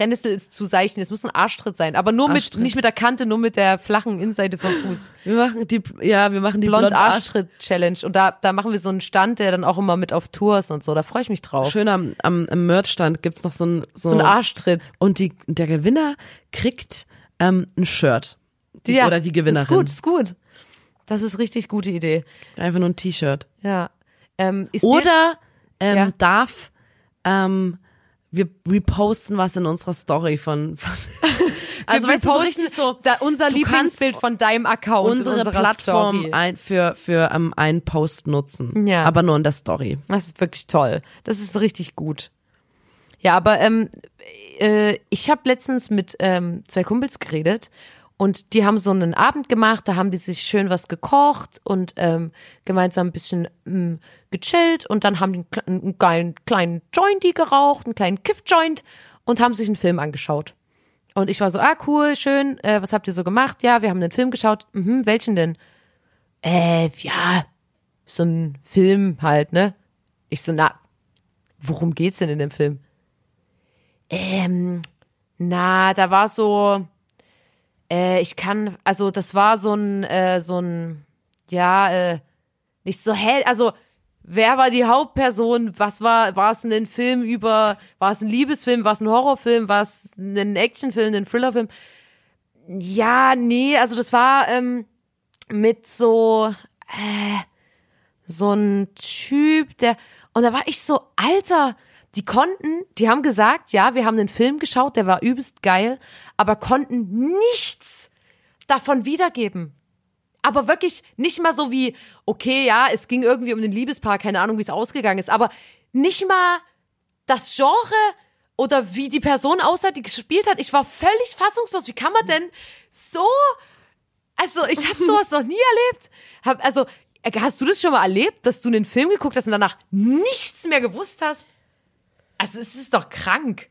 ist zu seichen, es muss ein Arschtritt sein, aber nur mit, Arschtritt. nicht mit der Kante, nur mit der flachen Innenseite vom Fuß. Wir machen die, ja, wir machen die Blond blond Arsch. Arschtritt-Challenge. Und da, da machen wir so einen Stand, der dann auch immer mit auf Tours und so, da freue ich mich drauf. Schön am, am, am Merchstand gibt's noch so ein, so, So ein Arschtritt. Und die, der Gewinner kriegt ähm, ein Shirt. Die, oder die Gewinnerin. Ist gut, ist gut. Das ist richtig gute Idee. Einfach nur ein T-Shirt. Ja. Ähm, Oder ähm, Ja. darf ähm, wir reposten was in unserer Story von, von also wir weißt du, so posten richtig so da, unser Lieblingsbild von deinem Account unsere Plattform Story. ein, für für ähm, einen Post nutzen, Ja. aber nur in der Story. Das ist wirklich toll. Das ist richtig gut. Ja, aber ähm, äh, ich habe letztens mit ähm, zwei Kumpels geredet und die haben so einen Abend gemacht, da haben die sich schön was gekocht und ähm, gemeinsam ein bisschen ähm, gechillt und dann haben die einen, einen geilen kleinen Jointy geraucht, einen kleinen Kiff-Joint und haben sich einen Film angeschaut. Und ich war so, ah cool, schön, äh, was habt ihr so gemacht? Ja, wir haben einen Film geschaut. Mhm, welchen denn? Äh, ja, so ein Film halt, ne? Ich so, na, worum geht's denn in dem Film? Ähm, na, da war so, äh, ich kann, also das war so ein, äh, so ein, ja, äh, nicht so hell, also wer war die Hauptperson? Was war, war es ein Film über, war es ein Liebesfilm, war es ein Horrorfilm, war es ein Actionfilm, ein Thrillerfilm? Ja, nee, also das war ähm, mit so, äh, so ein Typ, der, und da war ich so, Alter, die konnten, die haben gesagt, ja, wir haben den Film geschaut, der war übelst geil, aber konnten nichts davon wiedergeben. Aber wirklich nicht mal so wie, okay, ja, es ging irgendwie um den Liebespaar, keine Ahnung, wie es ausgegangen ist, aber nicht mal das Genre oder wie die Person aussah, die gespielt hat. Ich war völlig fassungslos. Wie kann man denn so also, ich habe sowas noch nie erlebt. Hab, also, hast du das schon mal erlebt, dass du einen Film geguckt hast und danach nichts mehr gewusst hast? Also, es ist doch krank.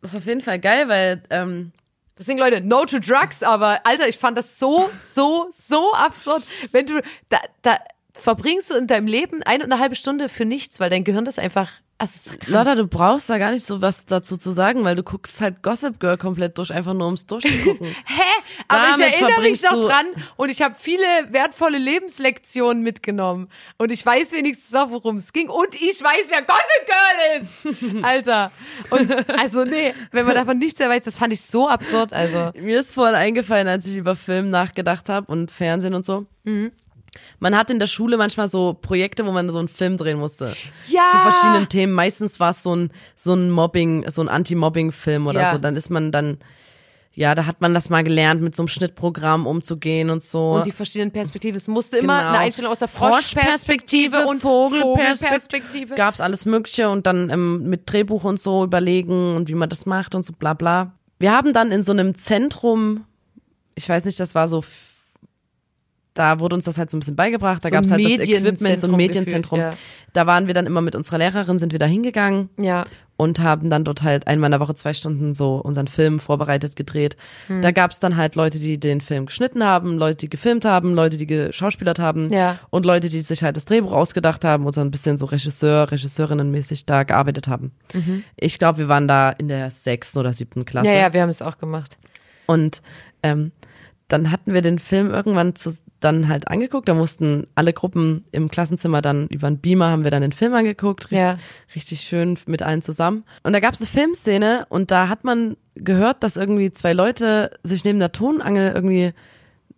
Das ist auf jeden Fall geil, weil ähm, Deswegen, Leute, no to drugs, aber Alter, ich fand das so, so, so absurd. Wenn du, da, da, verbringst du in deinem Leben eine und eine halbe Stunde für nichts, weil dein Gehirn das einfach, also. Lotta, du brauchst da gar nicht so was dazu zu sagen, weil du guckst halt Gossip Girl komplett durch, einfach nur ums durchzugucken. Hä? Aber Damit ich erinnere mich noch dran und ich habe viele wertvolle Lebenslektionen mitgenommen. Und ich weiß wenigstens auch, worum es ging. Und ich weiß, wer Gossip Girl ist. Alter. Und also nee, wenn man davon nichts mehr weiß, das fand ich so absurd. Also. Mir ist vorhin eingefallen, als ich über Film nachgedacht habe und Fernsehen und so. Mhm. Man hat in der Schule manchmal so Projekte, wo man so einen Film drehen musste. Ja. Zu verschiedenen Themen. Meistens war es so ein, so ein Mobbing, so ein Anti-Mobbing-Film oder Ja. so. Dann ist man dann, ja, da hat man das mal gelernt, mit so einem Schnittprogramm umzugehen und so. Und die verschiedenen Perspektiven. Es musste immer Genau. eine Einstellung aus der Froschperspektive und Vogelperspektive. Gab's alles Mögliche und dann ähm, mit Drehbuch und so überlegen und wie man das macht und so bla bla. Wir haben dann in so einem Zentrum, ich weiß nicht, das war so, da wurde uns das halt so ein bisschen beigebracht, da So gab's ein halt das Equipment, so ein Medienzentrum gefühlt, Da waren wir dann immer mit unserer Lehrerin, sind wir da hingegangen Ja. und haben dann dort halt einmal in der Woche zwei Stunden so unseren Film vorbereitet, gedreht. Hm. Da gab's dann halt Leute, die den Film geschnitten haben, Leute, die gefilmt haben, Leute, die geschauspielert haben Ja. und Leute, die sich halt das Drehbuch ausgedacht haben und so ein bisschen so Regisseur, Regisseurinnenmäßig da gearbeitet haben. Ich glaube, wir waren da in der sechsten oder siebten Klasse. Mhm. Ja, ja, wir haben es auch gemacht. Und ähm, dann hatten wir den Film irgendwann zu, dann halt angeguckt. Da mussten alle Gruppen im Klassenzimmer dann über einen Beamer haben wir dann den Film angeguckt. Richtig, Ja. richtig schön mit allen zusammen. Und da gab es eine Filmszene und da hat man gehört, dass irgendwie zwei Leute sich neben der Tonangel irgendwie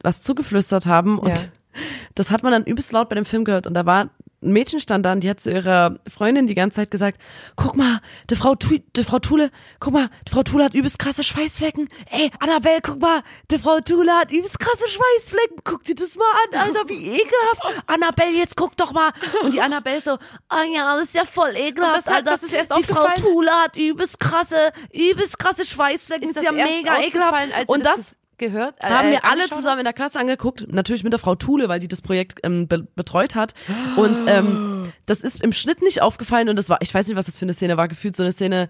was zugeflüstert haben und Ja. das hat man dann übelst laut bei dem Film gehört und da war ein Mädchen stand da und die hat zu ihrer Freundin die ganze Zeit gesagt, guck mal, die Frau, Tu- die Frau Thule, guck mal, die Frau Thule hat übelst krasse Schweißflecken. Ey, Annabelle, guck mal, die Frau Thule hat übelst krasse Schweißflecken. Guck dir das mal an, Alter, wie ekelhaft. Annabelle, jetzt guck doch mal. Und die Annabelle so, ah ja, das ist ja voll ekelhaft, das hat- Alter. das ist erst die Frau? Thule hat übelst krasse, übelst krasse Schweißflecken. Ist Ist, ja mega ekelhaft. Und das gehört? äh, haben wir alle zusammen in der Klasse angeguckt, natürlich mit der Frau Thule, weil die das Projekt ähm, be betreut hat. Und ähm, das ist im Schnitt nicht aufgefallen und das war, ich weiß nicht, was das für eine Szene war, gefühlt so eine Szene,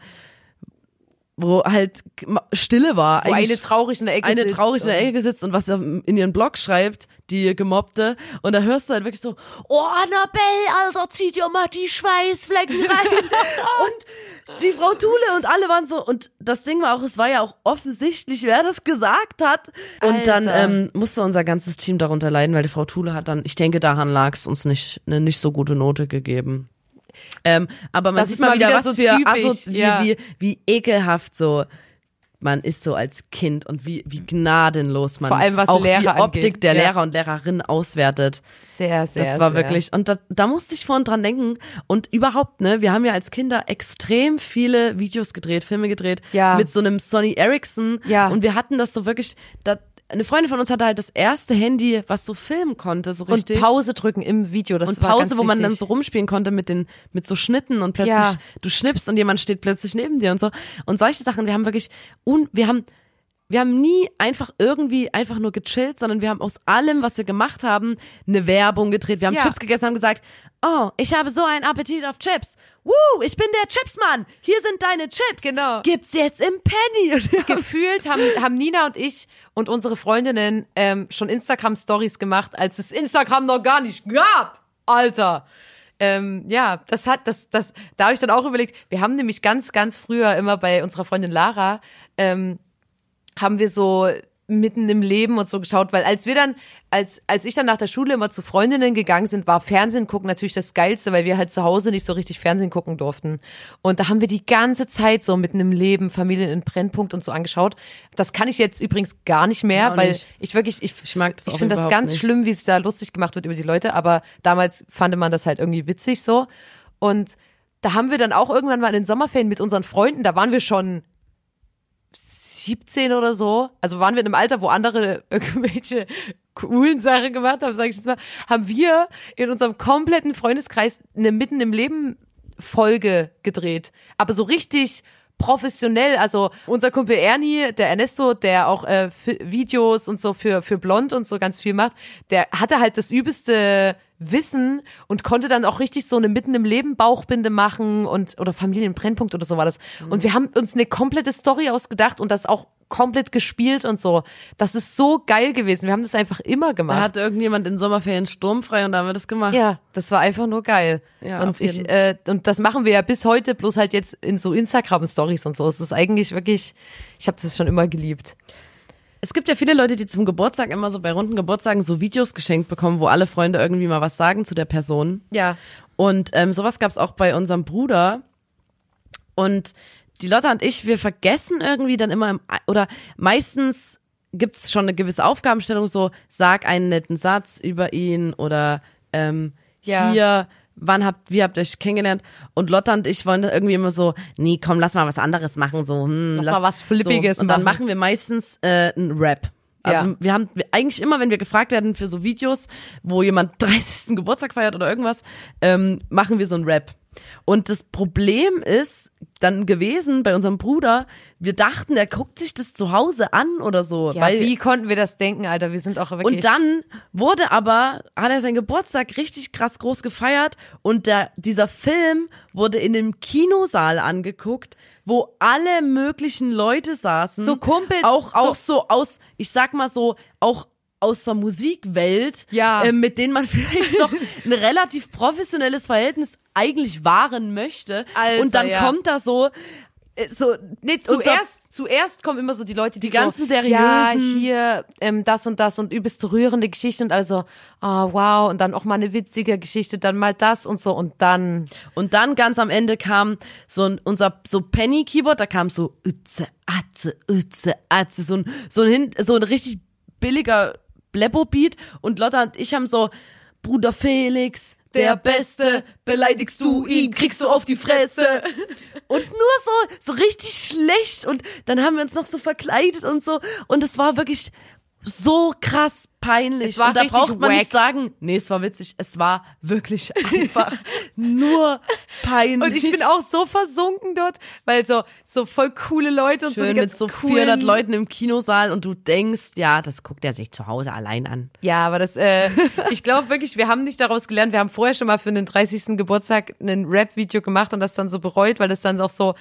wo halt Stille war. Wo eine traurig in der Ecke eine sitzt traurig in der und- Ecke sitzt und was er in ihren Blog schreibt, die Gemobbte. Und da hörst du halt wirklich so, oh Annabelle, Alter, zieh dir mal die Schweißflecken rein. und die Frau Thule und alle waren so, und das Ding war auch, es war ja auch offensichtlich, wer das gesagt hat. Und dann Alter. ähm, musste unser ganzes Team darunter leiden, weil die Frau Thule hat dann, ich denke, daran lag es uns nicht, eine nicht so gute Note gegeben. Ähm, aber man Das sieht mal wieder, wieder was so für typisch, Asso wie, ja. wie, wie ekelhaft so man ist so als Kind und wie, wie gnadenlos man Vor allem, was auch die Lehrer Optik angeht. der Ja. Lehrer und Lehrerinnen auswertet. Sehr, sehr, Das war sehr. wirklich, und da, da musste ich vorhin dran denken. Und überhaupt, ne, wir haben ja als Kinder extrem viele Videos gedreht, Filme gedreht, Ja. mit so einem Sony Ericsson. Ja. Und wir hatten das so wirklich, da, eine Freundin von uns hatte halt das erste Handy, was so filmen konnte, so Und richtig. Pause drücken im Video, das und war Pause, wo man dann so rumspielen konnte mit den mit so Schnitten und plötzlich Ja. du schnippst und jemand steht plötzlich neben dir und so und solche Sachen. Wir haben wirklich un, wir haben wir haben nie einfach irgendwie einfach nur gechillt, sondern wir haben aus allem, was wir gemacht haben, eine Werbung gedreht. Wir haben Ja. Chips gegessen, haben gesagt, oh, ich habe so einen Appetit auf Chips. Woo, ich bin der Chipsmann. Hier sind deine Chips. Genau. Gibt's jetzt im Penny. gefühlt haben, haben Nina und ich und unsere Freundinnen ähm, schon Instagram-Stories gemacht, als es Instagram noch gar nicht gab. Alter. Ähm, ja, das hat, das, das, da habe ich dann auch überlegt, wir haben nämlich ganz, ganz früher immer bei unserer Freundin Lara, ähm, haben wir so mitten im Leben und so geschaut, weil als wir dann, als, als ich dann nach der Schule immer zu Freundinnen gegangen sind, war Fernsehen gucken natürlich das Geilste, weil wir halt zu Hause nicht so richtig Fernsehen gucken durften. Und da haben wir die ganze Zeit so mitten im Leben Familien in Brennpunkt und so angeschaut. Das kann ich jetzt übrigens gar nicht mehr, auch weil nicht. ich wirklich, ich, Ich mag das ich finde das ganz nicht. schlimm, wie es da lustig gemacht wird über die Leute, aber damals fand man das halt irgendwie witzig so. Und da haben wir dann auch irgendwann mal in den Sommerferien mit unseren Freunden, da waren wir schon 17 oder so, also waren wir in einem Alter, wo andere irgendwelche coolen Sachen gemacht haben, sage ich jetzt mal, haben wir in unserem kompletten Freundeskreis eine mitten im Leben Folge gedreht, aber so richtig professionell, also unser Kumpel Ernie, der Ernesto, der auch äh, Videos und so für für Blond und so ganz viel macht, der hatte halt das übelste Wissen und konnte dann auch richtig so eine mitten im Leben Bauchbinde machen und oder Familienbrennpunkt oder so war das. Mhm. Und wir haben uns eine komplette Story ausgedacht und das auch komplett gespielt und so. Das ist so geil gewesen. Wir haben das einfach immer Da gemacht. hatte irgendjemand in Sommerferien sturmfrei und da haben wir das gemacht. Ja, das war einfach nur geil. Ja, und ich, äh, und das machen wir ja bis heute, bloß halt jetzt in so Instagram-Stories und so. Es ist eigentlich wirklich, ich habe das schon immer geliebt. Es gibt ja viele Leute, die zum Geburtstag immer so bei runden Geburtstagen so Videos geschenkt bekommen, wo alle Freunde irgendwie mal was sagen zu der Person. Ja. Und ähm, sowas gab es auch bei unserem Bruder. Und die Lotta und ich, wir vergessen irgendwie dann immer im, oder meistens gibt's schon eine gewisse Aufgabenstellung, so sag einen netten Satz über ihn oder ähm, Ja. hier, wann habt, wie habt ihr euch kennengelernt? Und Lotta und ich wollen irgendwie immer so, nee, komm, lass mal was anderes machen, so, hm, Lass mal was Flippiges so. Und dann machen. machen wir meistens äh, einen Rap. Also Ja. wir haben eigentlich immer, wenn wir gefragt werden für so Videos, wo jemand 30. Geburtstag feiert oder irgendwas, ähm, machen wir so einen Rap. Und das Problem ist dann gewesen bei unserem Bruder, wir dachten, der guckt sich das zu Hause an oder so. Ja, weil, wie konnten wir das denken, Alter? Wir sind auch wirklich. und dann wurde aber, hat er seinen Geburtstag richtig krass groß gefeiert und der, dieser Film wurde in dem Kinosaal angeguckt, wo alle möglichen Leute saßen. So Kumpels, Auch, auch so- so aus, ich sag mal so, auch aus der Musikwelt, Ja. äh, mit denen man vielleicht doch ein relativ professionelles Verhältnis eigentlich wahren möchte. Alter, und dann ja. kommt da so, äh, so Nee, zuerst, zuerst kommen immer so die Leute, die, Die ganzen so, seriösen- Ja, hier ähm, das und das und übelst rührende Geschichte und also, ah wow, und dann auch mal eine witzige Geschichte, dann mal das und so und dann, Und dann ganz am Ende kam so ein, unser so Penny Keyboard, da kam so Ütze, Atze, Ütze, Atze, so ein so ein, so ein richtig billiger Bleppo Beat und Lotta und ich haben so Bruder Felix, der Beste, beleidigst du ihn, kriegst du auf die Fresse. Und nur so, so richtig schlecht. Und dann haben wir uns noch so verkleidet und so. Und es war wirklich so krass peinlich. Es war und da braucht man nicht wack. sagen, nee, es war witzig. Es war wirklich einfach nur peinlich. und ich bin auch so versunken dort, weil so, so voll coole Leute und so die schön mit so coolen, 400 Leuten im Kinosaal und du denkst, ja, das guckt er sich zu Hause allein an. Ja, aber das, äh, ich glaube wirklich, wir haben nicht daraus gelernt. Wir haben vorher schon mal für den 30. Geburtstag ein Rap-Video gemacht und das dann so bereut, weil das dann auch so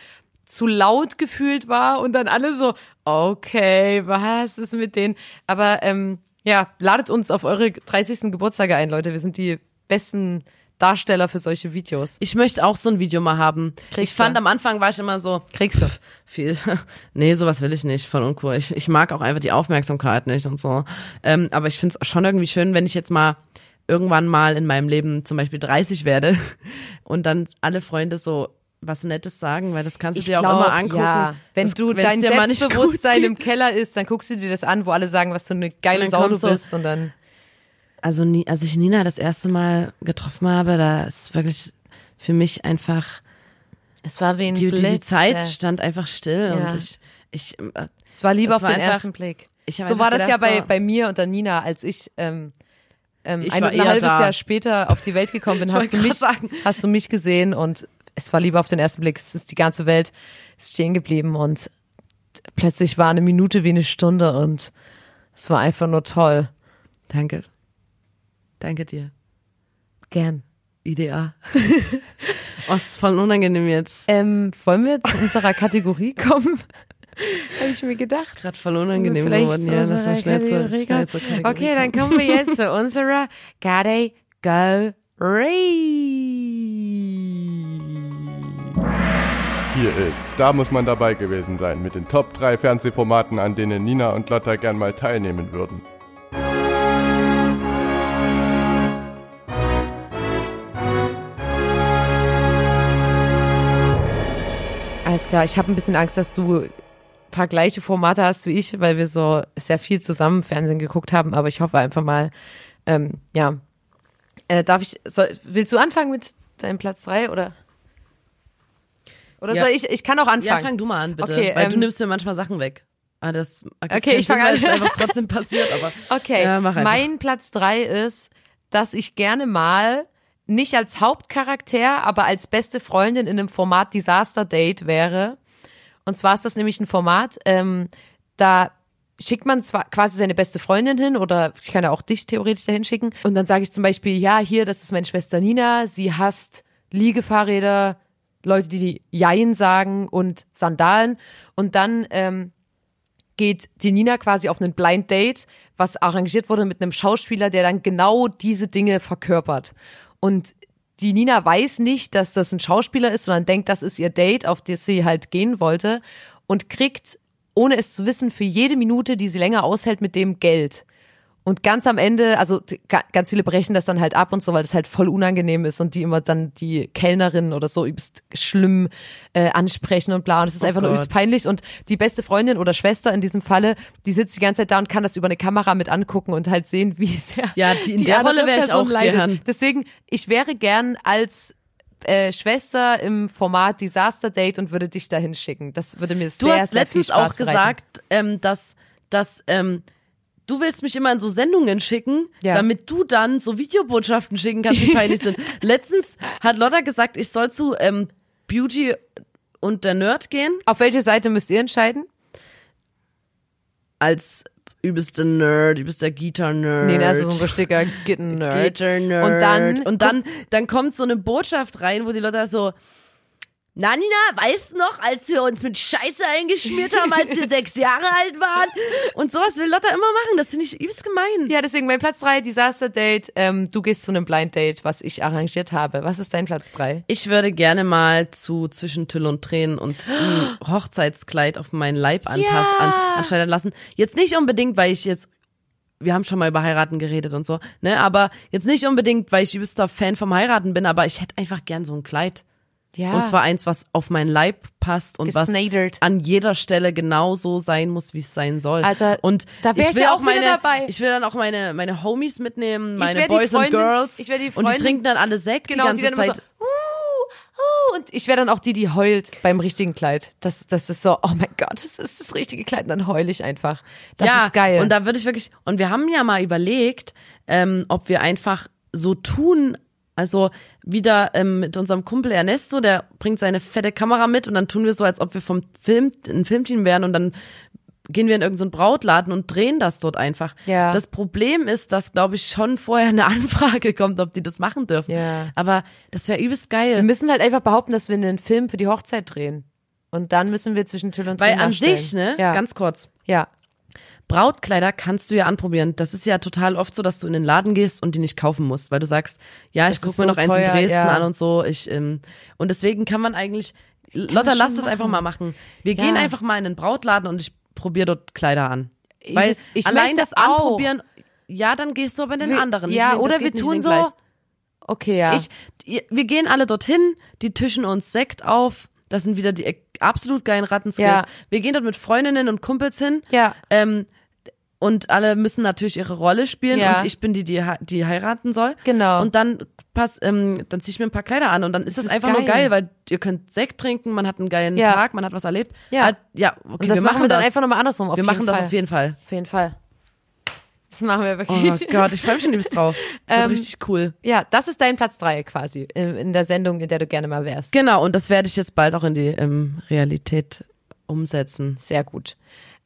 zu laut gefühlt war und dann alle so, okay, was ist mit denen? Aber ähm, ja, ladet uns auf eure 30. Geburtstage ein, Leute. Wir sind die besten Darsteller für solche Videos. Ich möchte auch so ein Video mal haben. Kriegst ich fand du. am Anfang war ich immer so, Kriegst du. viel. Nee, sowas will ich nicht, voll uncool. Ich, ich mag auch einfach die Aufmerksamkeit nicht und so. Ähm, aber ich finde es schon irgendwie schön, wenn ich jetzt mal irgendwann mal in meinem Leben zum Beispiel 30 werde und dann alle Freunde so was Nettes sagen, weil das kannst du dir auch immer angucken. Ja, wenn Das- du dein Selbstbewusstsein im Keller ist, dann guckst du dir das an, wo alle sagen, was für eine geile dann Sau du bist und dann Also als ich Nina das erste Mal getroffen habe, da ist wirklich für mich einfach es war wie ein die, die, die Blitz, Zeit stand einfach still Ja. und ich ich Es war lieber auf den einfach- ersten Blick. ich So war das ja gedacht, bei, bei mir und der Nina, als ich, ähm, ähm, Ich ein, ein halbes da. Jahr später auf die Welt gekommen bin, Ich hast du, mich, sagen. hast du mich gesehen und es war lieber auf den ersten Blick. Es ist die ganze Welt ist stehen geblieben und plötzlich war eine Minute wie eine Stunde und es war einfach nur toll. danke. Danke dir. Gern. IDA. oh, es ist voll unangenehm jetzt. Ähm, wollen wir zu unserer Kategorie kommen? Habe ich mir gedacht. Gerade voll unangenehm geworden. zu Ja, unserer mal schnell zur, Kategorie schnell zur Kategorie Okay, dann kommen wir jetzt zu unserer Gotta Hier ist, da muss man dabei gewesen sein, mit den Top 3 Fernsehformaten, an denen Nina und Lotta gern mal teilnehmen würden. Alles klar, ich habe ein bisschen Angst, dass du ein paar gleiche Formate hast wie ich, weil wir so sehr viel zusammen Fernsehen geguckt haben, aber ich hoffe einfach mal, ähm, ja. Äh, darf ich, soll, willst du anfangen mit deinem Platz 3 oder? Oder Ja. soll ich, ich kann auch anfangen. Ja, fang du mal an, bitte. Okay, weil du ähm, nimmst mir manchmal Sachen weg. Ah, das Okay, ich fang Sinn, weil an. es einfach trotzdem passiert, aber. Okay, Ja, mein Platz drei ist, dass ich gerne mal nicht als Hauptcharakter, aber als beste Freundin in einem Format Disaster Date wäre. Und zwar ist das nämlich ein Format, ähm, da schickt man zwar quasi seine beste Freundin hin oder ich kann ja auch dich theoretisch dahin schicken. Und dann sage ich zum Beispiel, ja, hier, das ist meine Schwester Nina, sie hasst Liegefahrräder, Leute, die Jein sagen und Sandalen. Und dann ähm, geht die Nina quasi auf einen Blind Date, was arrangiert wurde mit einem Schauspieler, der dann genau diese Dinge verkörpert. Und die Nina weiß nicht, dass das ein Schauspieler ist, sondern denkt, das ist ihr Date, auf das sie halt gehen wollte und kriegt, ohne es zu wissen, für jede Minute, die sie länger aushält, mit dem Geld. Und ganz am Ende, also ganz viele brechen das dann halt ab und so, weil das halt voll unangenehm ist und die immer dann die Kellnerin oder so übst schlimm äh, ansprechen und bla. Und es ist einfach nur Gott. übst peinlich. Und die beste Freundin oder Schwester in diesem Falle, die sitzt die ganze Zeit da und kann das über eine Kamera mit angucken und halt sehen, wie sehr Ja, die- in der andere Rolle wär ich auch gern. Deswegen, ich wäre gern als äh, Schwester im Format Disaster Date und würde dich dahin schicken. Das würde mir Du sehr, hast sehr viel letztens Spaß auch bereiten. gesagt, ähm, dass, dass ähm, du willst mich immer in so Sendungen schicken, Ja. damit du dann so Videobotschaften schicken kannst, die peinlich sind. Letztens hat Lotta gesagt, ich soll zu ähm, Beauty und der Nerd gehen Auf welche Seite müsst ihr entscheiden? als übelster Nerd, übelster Gitarre-Nerd. Nee, das ist so ein richtiger Gitten-Nerd. Gitarre-Nerd. Und dann, und dann, dann kommt so eine Botschaft rein, wo die Leute so, na Nina, weißt du noch, als wir uns mit Scheiße eingeschmiert haben, als wir sechs Jahre alt waren? Und sowas will Lotta immer machen. Das finde ich übelst gemein. ja, deswegen mein Platz drei Disaster Date. Ähm, du gehst zu einem Blind Date, was ich arrangiert habe. Was ist dein Platz drei? Ich würde gerne mal zu zwischen Tüll und Tränen und ein Hochzeitskleid auf meinen Leib anpassen, an, anschneiden lassen. Jetzt nicht unbedingt, weil ich jetzt wir haben schon mal über Heiraten geredet und so, ne, aber jetzt nicht unbedingt, weil ich übelster Fan vom Heiraten bin, aber ich hätte einfach gern so ein Kleid. Ja. Und zwar eins, was auf meinen Leib passt und was an jeder Stelle genau so sein muss, wie es sein soll. Alter, und da wär ich ich will ja auch meine, dabei. ich will dann auch meine meine Homies mitnehmen, meine Boys und Freundin- Girls. ich die und die Freundin- trinken dann alle Sekt genau, die ganze die Zeit. so, uh, uh, und ich wäre dann auch die, die heult beim richtigen Kleid. Das, das ist so, oh mein Gott, das ist das richtige Kleid. Und dann heul ich einfach. Das ja, ist geil. Und da würde ich wirklich, und wir haben ja mal überlegt, ähm, ob wir einfach so tun, also wieder ähm, mit unserem Kumpel Ernesto, der bringt seine fette Kamera mit und dann tun wir so, als ob wir vom Film, ein Filmteam wären und dann gehen wir in irgendeinen so Brautladen und drehen das dort einfach. Ja. Das Problem ist, dass, glaube ich, schon vorher eine Anfrage kommt, ob die das machen dürfen. Ja. Aber das wäre übelst wir geil. müssen halt einfach behaupten, dass wir einen Film für die Hochzeit drehen. Und dann müssen wir zwischen Tüll und Weil Tränen an nachstellen. sich, ne, Ja. ganz kurz, ja. Brautkleider kannst du ja anprobieren. Das ist ja total oft so, dass du in den Laden gehst und die nicht kaufen musst, weil du sagst, ja, ich Das guck ist mir so noch eins in teuer, Dresden ja. an und so. Ich ähm, und deswegen kann man eigentlich Lotta, schon lass das machen. einfach mal machen. Wir Ja. gehen einfach mal in den Brautladen und ich probiere dort Kleider an. Ich Weil ich allein das auch. anprobieren, ja, dann gehst du aber in den Wir- anderen. Ja, das oder wir tun so. gleichen. Okay, ja. Ich, wir gehen alle dorthin, die tischen uns Sekt auf. Das sind wieder die äh, absolut geilen Rattenskills. Ja. Wir gehen dort mit Freundinnen und Kumpels hin. ja. Ähm, und alle müssen natürlich ihre Rolle spielen Ja. und ich bin die, die, die heiraten soll. Genau. Und dann pass, ähm, dann zieh ich mir ein paar Kleider an und dann ist Das ist einfach nur geil. geil, weil ihr könnt Sekt trinken, man hat einen geilen Ja. Tag, man hat was erlebt. Ja. Halt, ja, okay, Und das wir machen wir dann das. einfach nochmal andersrum. Auf wir machen das Fall. auf jeden Fall. Auf jeden Fall. Das machen wir Oh wirklich. Gott, ich freue mich schon übelst drauf. Das wird Ähm, richtig cool. Ja, das ist dein Platz drei quasi in, in der Sendung, in der du gerne mal wärst. Genau, und das werde ich jetzt bald auch in die ähm, Realität umsetzen. Sehr gut.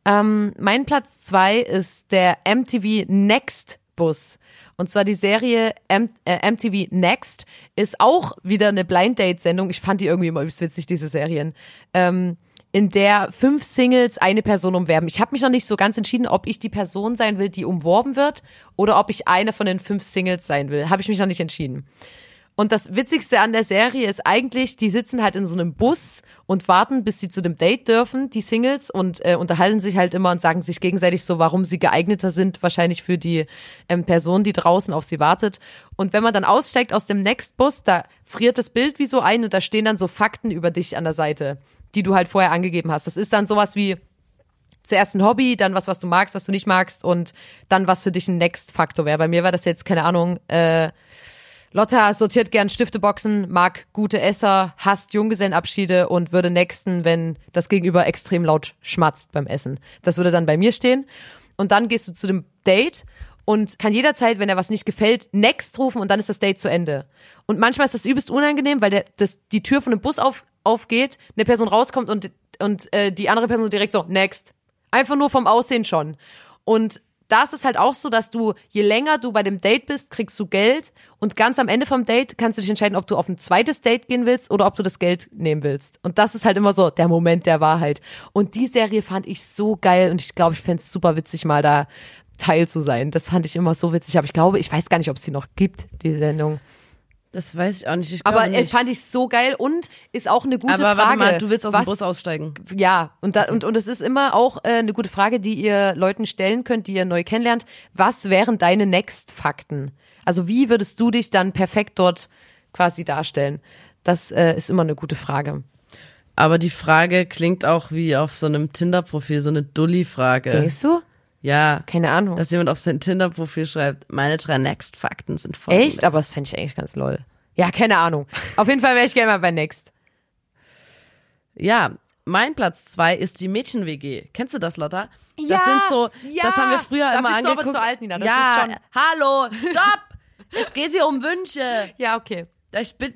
Ähm, mein Platz zwei ist der MTV Next Bus. Und zwar die Serie M äh, MTV Next ist auch wieder eine Blind Date Sendung. Ich fand die irgendwie immer übelst witzig, diese Serien. Ähm, in der fünf Singles eine Person umwerben. Ich habe mich noch nicht so ganz entschieden, ob ich die Person sein will, die umworben wird, oder ob ich eine von den fünf Singles sein will. Habe ich mich noch nicht entschieden. Und das Witzigste an der Serie ist eigentlich, die sitzen halt in so einem Bus und warten, bis sie zu dem Date dürfen, die Singles, und äh, unterhalten sich halt immer und sagen sich gegenseitig so, warum sie geeigneter sind, wahrscheinlich für die ähm, Person, die draußen auf sie wartet. Und wenn man dann aussteigt aus dem Next-Bus, da friert das Bild wie so ein und da stehen dann so Fakten über dich an der Seite, die du halt vorher angegeben hast. Das ist dann sowas wie, zuerst ein Hobby, dann was, was du magst, was du nicht magst und dann was für dich ein Next-Faktor wäre. Bei mir war das jetzt, keine Ahnung, äh, Lotta sortiert gern Stifteboxen, mag gute Esser, hasst Junggesellenabschiede und würde nexten, wenn das Gegenüber extrem laut schmatzt beim Essen. Das würde dann bei mir stehen. Und dann gehst du zu dem Date und kann jederzeit, wenn er was nicht gefällt, next rufen und dann ist das Date zu Ende. Und manchmal ist das übelst unangenehm, weil der, das, die Tür von dem Bus auf, aufgeht, eine Person rauskommt und, und äh, die andere Person direkt so, next. Einfach nur vom Aussehen schon. Und da ist es halt auch so, dass du, je länger du bei dem Date bist, kriegst du Geld und ganz am Ende vom Date kannst du dich entscheiden, ob du auf ein zweites Date gehen willst oder ob du das Geld nehmen willst. Und das ist halt immer so der Moment der Wahrheit. Und die Serie fand ich so geil und ich glaube, ich fände es super witzig, mal da Teil zu sein. Das fand ich immer so witzig. Aber ich glaube, ich weiß gar nicht, ob es die noch gibt, die Sendung. Das weiß ich auch nicht. Ich Aber äh, nicht. fand ich so geil und ist auch eine gute Aber Frage. warte mal, du willst aus dem was- Bus aussteigen. Ja, und, da, und, und es ist immer auch äh, eine gute Frage, die ihr Leuten stellen könnt, die ihr neu kennenlernt. Was wären deine Next-Fakten? Also wie würdest du dich dann perfekt dort quasi darstellen? Das äh, ist immer eine gute Frage. Aber die Frage klingt auch wie auf so einem Tinder-Profil, so eine Dulli-Frage. Denkst du? Ja. Keine Ahnung. Dass jemand auf sein Tinder-Profil schreibt, meine drei Next-Fakten sind folgende. Echt? Aber das fände ich eigentlich ganz lol. Ja, keine Ahnung. Auf jeden Fall wäre ich gerne mal bei Next. Ja, mein Platz zwei ist die Mädchen-WG. Kennst du das, Lotta? Das Ja, sind so, ja. das haben wir früher Da immer bist du aber angeguckt. zu alt, Nina. Das ja, ist schon- hallo, stopp! es geht hier um Wünsche. Ja, okay. Ich bin,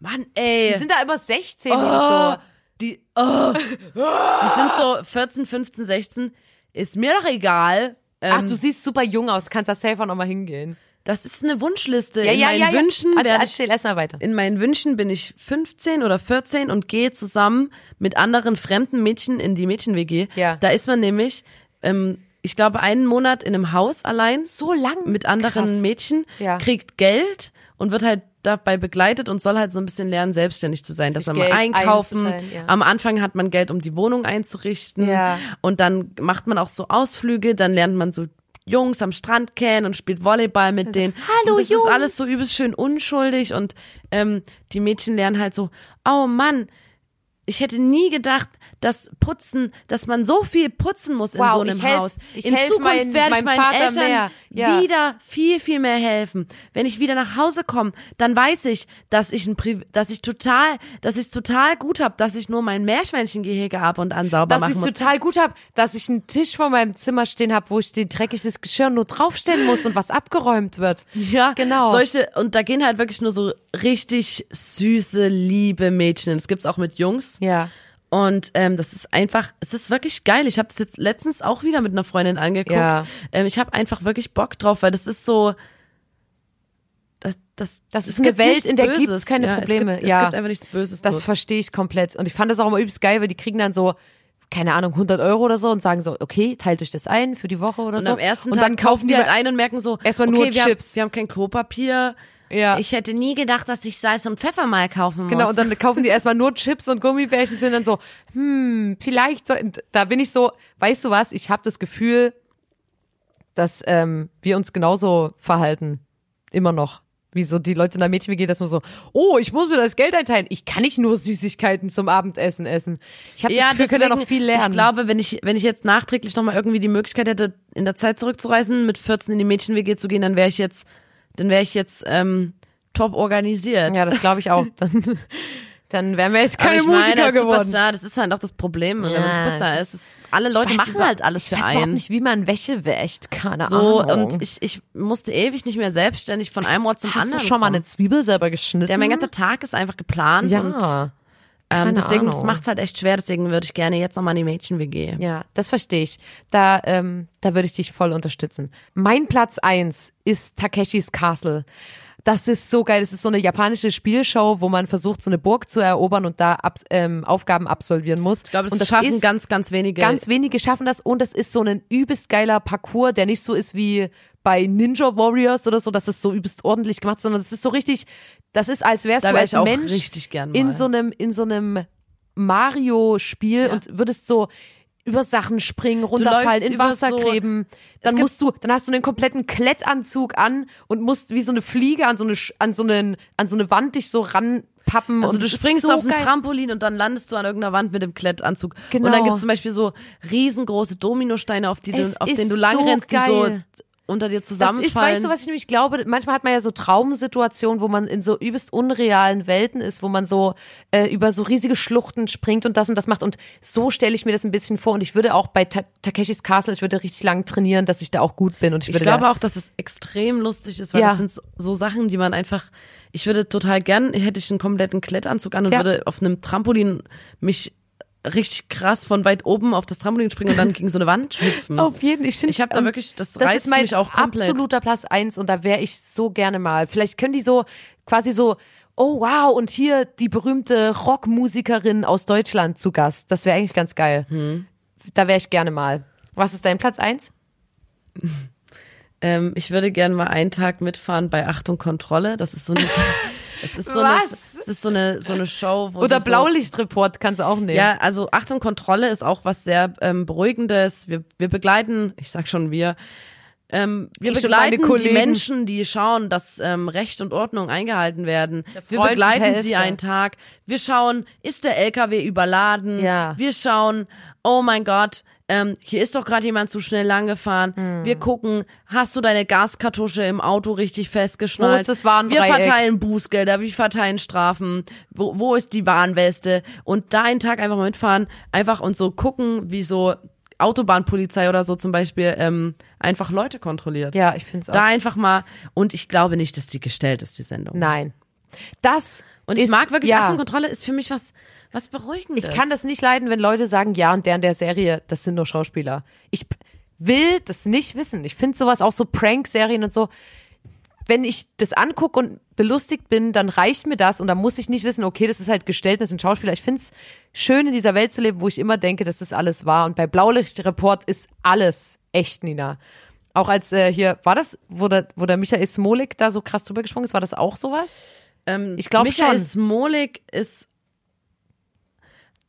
Mann, ey. Die sind da immer 16 oder so. Die, oh, die sind so 14, 15, 16. Ist mir doch egal. Ähm, Ach, du siehst super jung aus. Kannst da safe auch nochmal hingehen. das ist eine Wunschliste. Ja, in ja, meinen ja. ja. Wünschen werde ich Erzähl erst mal weiter. in meinen Wünschen bin ich 15 oder 14 und gehe zusammen mit anderen fremden Mädchen in die Mädchen-WG. Ja. Da ist man nämlich, ähm, ich glaube, einen Monat in einem Haus allein So lang? mit anderen Krass. Mädchen, Ja. kriegt Geld und wird halt dabei begleitet und soll halt so ein bisschen lernen, selbstständig zu sein. Dass Sich er mal Geld einkaufen. ja. Am Anfang hat man Geld, um die Wohnung einzurichten. Ja. Und dann macht man auch so Ausflüge, dann lernt man so Jungs am Strand kennen und spielt Volleyball mit denen. Also, Hallo, und das Jungs. ist alles so übelst schön unschuldig und ähm, die Mädchen lernen halt so, oh Mann, ich hätte nie gedacht, dass Putzen, dass man so viel putzen muss in Wow, so einem ich helf- Haus. ich in Zukunft mein- werde ich meinen Vater Eltern. Ja. wieder viel, viel mehr helfen. Wenn ich wieder nach Hause komme, dann weiß ich, dass ich ein Pri dass ich total, dass ich es total gut habe, dass ich nur mein Meerschweinchengehege ab und an sauber Dass machen ich muss. total gut hab, dass ich einen Tisch vor meinem Zimmer stehen habe, wo ich den dreckiges Geschirr nur draufstellen muss und was abgeräumt wird. Ja, Genau. Solche, und da gehen halt wirklich nur so richtig süße, liebe Mädchen. Das gibt's auch mit Jungs. Ja. Und ähm, das ist einfach, es ist wirklich geil. Ich habe es jetzt letztens auch wieder mit einer Freundin angeguckt. Ja. Ähm, ich habe einfach wirklich Bock drauf, weil das ist so. Das, das, Das ist eine Welt, in der Böses. gibt's keine ja, Probleme. Es gibt, Ja. es gibt einfach nichts Böses. Das dort. verstehe ich komplett. Und ich fand das auch immer übelst geil, weil die kriegen dann so, keine Ahnung, 100 Euro oder so und sagen so, okay, teilt euch das ein für die Woche oder und so. am ersten und Tag dann kaufen die halt ein und merken so, Erstmal okay, nur wir Chips. Haben, wir haben kein Klopapier. Ja. Ich hätte nie gedacht, dass ich Salz und Pfeffer mal kaufen muss. Genau, und dann kaufen die erstmal nur Chips und Gummibärchen sind dann so, hm, vielleicht so, und da bin ich so, weißt du was, ich habe das Gefühl, dass ähm, wir uns genauso verhalten. Immer noch. Wie so die Leute in der Mädchen geht, dass man so, oh, ich muss mir das Geld einteilen. Ich kann nicht nur Süßigkeiten zum Abendessen essen. Ich habe das Gefühl, wir können da noch viel lernen. Ich glaube, wenn ich, wenn ich jetzt nachträglich nochmal irgendwie die Möglichkeit hätte, in der Zeit zurückzureisen, mit 14 in die Mädchen-WG zu gehen, dann wäre ich jetzt, dann wäre ich jetzt ähm, top organisiert. ja, das glaube ich auch. Dann, dann wären wir jetzt keine ich meine, Musiker als geworden. Superstar, das ist halt auch das Problem. wenn man Ja, Superstar ist, ist, alle Leute machen über- halt alles für ich weiß einen. nicht, wie man Wäsche wäscht. Keine so, Ahnung. und ich, ich musste ewig nicht mehr selbstständig von einem Ort zum Hast anderen du schon mal kommen. eine Zwiebel selber geschnitten? Ja, mein ganzer Tag ist einfach geplant ja. und ähm, deswegen, das Ahnung. macht's halt echt schwer, deswegen würde ich gerne jetzt nochmal in die Mädchen-WG. Ja, das verstehe ich. Da, ähm, da würde ich dich voll unterstützen. Mein Platz eins ist Takeshis Castle. Das ist so geil. Das ist so eine japanische Spielshow, wo man versucht, so eine Burg zu erobern und da ab, ähm, Aufgaben absolvieren muss. Ich glaube, das, und schaffen ist, ganz, ganz wenige. ganz wenige schaffen das und es ist so ein übelst geiler Parcours, der nicht so ist wie bei Ninja Warriors oder so, dass es so übelst ordentlich gemacht, ist, sondern es ist so richtig, das ist als wärst Da du wär als ich auch Mensch in so einem in so einem Mario-Spiel und würdest so über Sachen springen, runterfallen, in über Wasser so-. Dann gibt- musst du, dann hast du einen kompletten Klettanzug an und musst wie so eine Fliege an so eine an so einen an so eine Wand dich so ranpappen. Also und du es springst so auf ein. Trampolin und dann landest du an irgendeiner Wand mit dem Klettanzug. Genau. Und dann gibt's zum Beispiel so riesengroße Dominosteine, auf, die du, Es auf denen du lang so rennst, die so. Unter dir Das zusammenfallen. ist, weißt du, was ich nämlich glaube? Manchmal hat man ja so Traumsituationen, wo man in so übelst unrealen Welten ist, wo man so äh, über so riesige Schluchten springt und das und das macht. Und so stelle ich mir das ein bisschen vor. Und ich würde auch bei Ta Takeshis Castle, ich würde richtig lang trainieren, dass ich da auch gut bin. Und ich, Ich würde glaube da, auch, dass es extrem lustig ist, weil Ja. das sind so- so Sachen, die man einfach, ich würde total gern, hätte ich einen kompletten Klettanzug an und Ja. würde auf einem Trampolin mich richtig krass von weit oben auf das Trampolin springen und dann gegen so eine Wand hüpfen. Auf jeden, ich finde, Ich habe da ähm, wirklich, das, das reizt ist mein mich auch komplett. absoluter Platz eins und da wäre ich so gerne mal. Vielleicht können die so quasi so, oh wow, und hier die berühmte Rockmusikerin aus Deutschland zu Gast. Das wäre eigentlich ganz geil. Hm. Da wäre ich gerne mal. Was ist dein Platz eins? Ähm, ich würde gerne mal einen Tag mitfahren bei Achtung Kontrolle. Das ist so eine, das ist so Was? eine, das ist so eine, so eine Show. Wo Oder Blaulichtreport kannst du auch nehmen. Ja, also Achtung Kontrolle ist auch was sehr ähm, beruhigendes. Wir, wir begleiten, ich sag schon wir, ähm, wir Ich begleiten die. Menschen, die schauen, dass ähm, Recht und Ordnung eingehalten werden. Wir begleiten sie einen Tag. Wir schauen, ist der LKW überladen? Ja. Wir schauen, oh mein Gott, ähm, hier ist doch gerade jemand zu schnell lang gefahren. Hm. Wir gucken, hast du deine Gaskartusche im Auto richtig festgeschnallt? Wo ist das Warndreieck? Wir verteilen Bußgelder, wir verteilen Strafen. Wo, wo ist die Warnweste? Und da einen Tag einfach mal mitfahren, einfach und so gucken, wie so Autobahnpolizei oder so zum Beispiel ähm, einfach Leute kontrolliert. Ja, ich finde es auch. Da einfach mal, und ich glaube nicht, dass die gestellt ist, die Sendung. Nein. Das Und ich ist, mag wirklich, ja, Achtung, Kontrolle ist für mich was, was Beruhigendes. Ich kann das nicht leiden, wenn Leute sagen, ja, und der in der Serie, das sind nur Schauspieler. Ich will das nicht wissen. Ich finde sowas auch so Prank-Serien und so. Wenn ich das angucke und belustigt bin, dann reicht mir das und dann muss ich nicht wissen, okay, das ist halt gestellt, das sind Schauspieler. Ich finde es schön, in dieser Welt zu leben, wo ich immer denke, dass das alles wahr. Und bei Blaulichtreport ist alles echt, Nina. Auch als äh, hier, war das, wo der, wo der Michael Smolik da so krass drüber gesprungen ist, war das auch sowas? Ähm, Ich glaub Michael schon. Smolik ist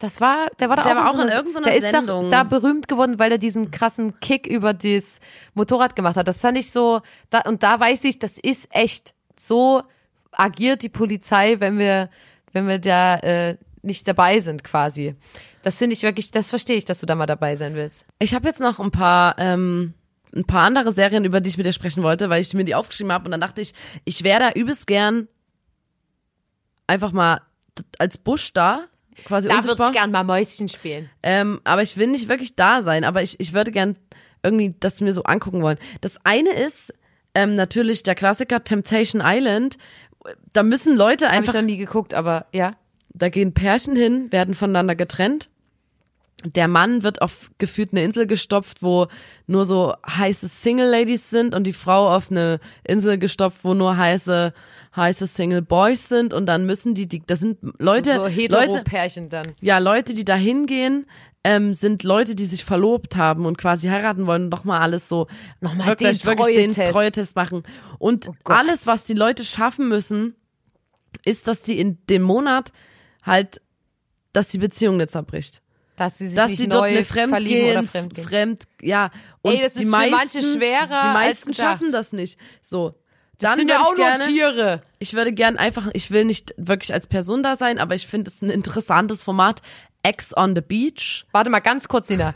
Das war, der war da Der auch, war in auch in so einer- irgendeiner der ist Sendung. Doch da berühmt geworden, weil er diesen krassen Kick über das Motorrad gemacht hat. Das fand ich so, da, und da weiß ich, das ist echt. So agiert die Polizei, wenn wir, wenn wir da äh, nicht dabei sind, quasi. Das finde ich wirklich, das verstehe ich, dass du da mal dabei sein willst. Ich habe jetzt noch ein paar ähm, ein paar andere Serien, über die ich mit dir sprechen wollte, weil ich mir die aufgeschrieben habe und dann dachte ich, ich wäre da übelst gern einfach mal als Busch da, quasi unsichtbar. gern mal Mäuschen spielen. Ähm, aber ich will nicht wirklich da sein, aber ich, ich würde gern irgendwie das mir so angucken wollen. Das eine ist ähm, natürlich der Klassiker Temptation Island. Da müssen Leute Habe ich einfach noch nie geguckt, aber ja. da gehen Pärchen hin, werden voneinander getrennt. Der Mann wird auf gefühlt eine Insel gestopft, wo nur so heiße Single Ladies sind und die Frau auf eine Insel gestopft, wo nur heiße heiße Single Boys sind und dann müssen die, die das sind Leute, so Leute, Hetero-Pärchen dann. ja, Leute, die da hingehen, ähm, sind Leute, die sich verlobt haben und quasi heiraten wollen und nochmal alles so Nochmal wirklich, den wirklich den Treue-Test. Machen. Und Oh alles, was die Leute schaffen müssen, ist, dass die in dem Monat halt, dass die Beziehung nicht zerbricht. Dass sie sich Dass nicht die dort neu eine verlieben Fremdgehen, oder fremdgehen. fremd, ja. Und Ey, das die ist für meisten, manche schwerer Die meisten schaffen das nicht. So. Dann sind ja würde auch gerne, nur Tiere. ich würde gern einfach, ich will nicht wirklich als Person da sein, aber ich finde es ein interessantes Format. Ex on the Beach. Warte mal ganz kurz, Nina.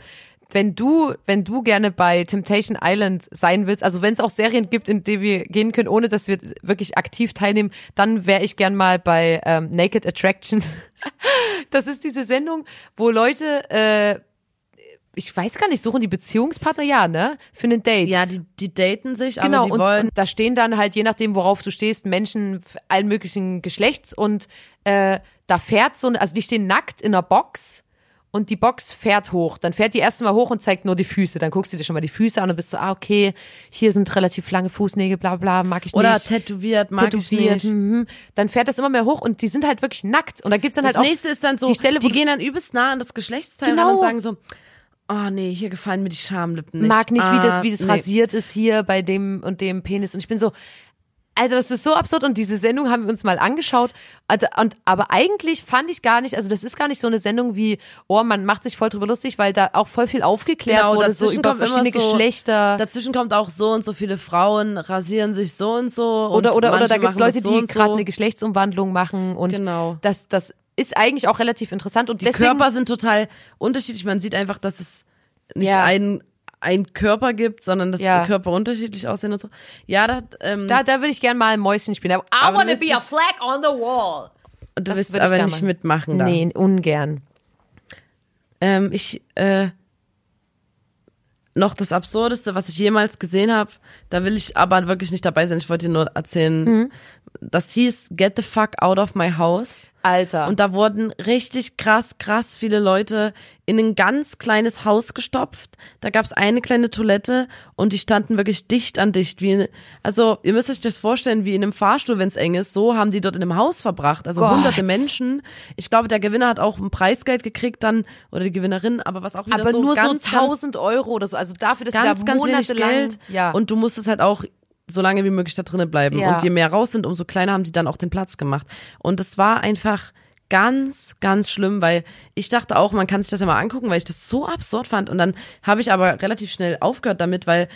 Wenn du, wenn du gerne bei Temptation Island sein willst, also wenn es auch Serien gibt, in die wir gehen können, ohne dass wir wirklich aktiv teilnehmen, dann wäre ich gern mal bei ähm, Naked Attraction. Das ist diese Sendung, wo Leute, äh, ich weiß gar nicht, suchen die Beziehungspartner, ja, ne? Für ein Date. Ja, die, die daten sich, Genau, aber die und, wollen. und da stehen dann halt, je nachdem, worauf du stehst, Menschen allen möglichen Geschlechts und äh, da fährt so, eine- also die stehen nackt in einer Box und die Box fährt hoch. Dann fährt die erste Mal hoch und zeigt nur die Füße. Dann guckst du dir schon mal die Füße an und bist so, ah, okay, hier sind relativ lange Fußnägel, bla bla, mag ich oder nicht. tätowiert, mag Tätowiert, ich nicht. mhm. Dann fährt das immer mehr hoch und die sind halt wirklich nackt. Und da gibt's dann Das halt auch nächste ist dann so, die Stelle, die gehen dann übelst nah an das Geschlechtsteil Genau. und sagen so, oh nee, hier gefallen mir die Schamlippen nicht. mag nicht, wie das, Ah, wie das nee. rasiert ist hier bei dem und dem Penis. Und ich bin so, also das ist so absurd. Und diese Sendung haben wir uns mal angeschaut. Also, und, aber eigentlich fand ich gar nicht, also das ist gar nicht so eine Sendung wie, oh, man macht sich voll drüber lustig, weil da auch voll viel aufgeklärt Genau, wurde, so dazwischen über verschiedene so- Geschlechter. Dazwischen kommt auch so und so viele Frauen rasieren sich so und so. und Oder, oder, oder manche da gibt's Leute, so die und gerade so. eine Geschlechtsumwandlung machen. Und Genau. das, das ist eigentlich auch relativ interessant. Und Die deswegen, Körper sind total unterschiedlich. Man sieht einfach, dass es nicht Ja. einen einen Körper gibt, sondern dass Ja. die Körper unterschiedlich aussehen und so. Ja, da, ähm, da, da würde ich gerne mal ein Mäuschen spielen. Aber I wanna be a flag on the wall. du das willst aber da nicht machen. mitmachen da. Nee, ungern. Ähm, ich, äh, noch das Absurdeste, was ich jemals gesehen habe, da will ich aber wirklich nicht dabei sein. Ich wollte dir nur erzählen, Mhm. das hieß Get the fuck out of my house. Alter. Und da wurden richtig krass, krass viele Leute in ein ganz kleines Haus gestopft. Da gab's eine kleine Toilette und die standen wirklich dicht an dicht. Wie in, also ihr müsst euch das vorstellen, wie in einem Fahrstuhl, wenn's eng ist. So haben die dort in einem Haus verbracht. Also Gott. hunderte Menschen. Ich glaube, der Gewinner hat auch ein Preisgeld gekriegt dann, oder die Gewinnerin, aber was auch wieder aber so nur ganz, so ganz 1000 Euro oder so. Also dafür, dass ganz, sie da ganz monatelang, Geld. ja. Und du musstest halt auch so lange wie möglich da drinnen bleiben. Ja. Und je mehr raus sind, umso kleiner haben die dann auch den Platz gemacht. Und es war einfach ganz, ganz schlimm, weil ich dachte auch, man kann sich das ja mal angucken, weil ich das so absurd fand. Und dann habe ich aber relativ schnell aufgehört damit, weil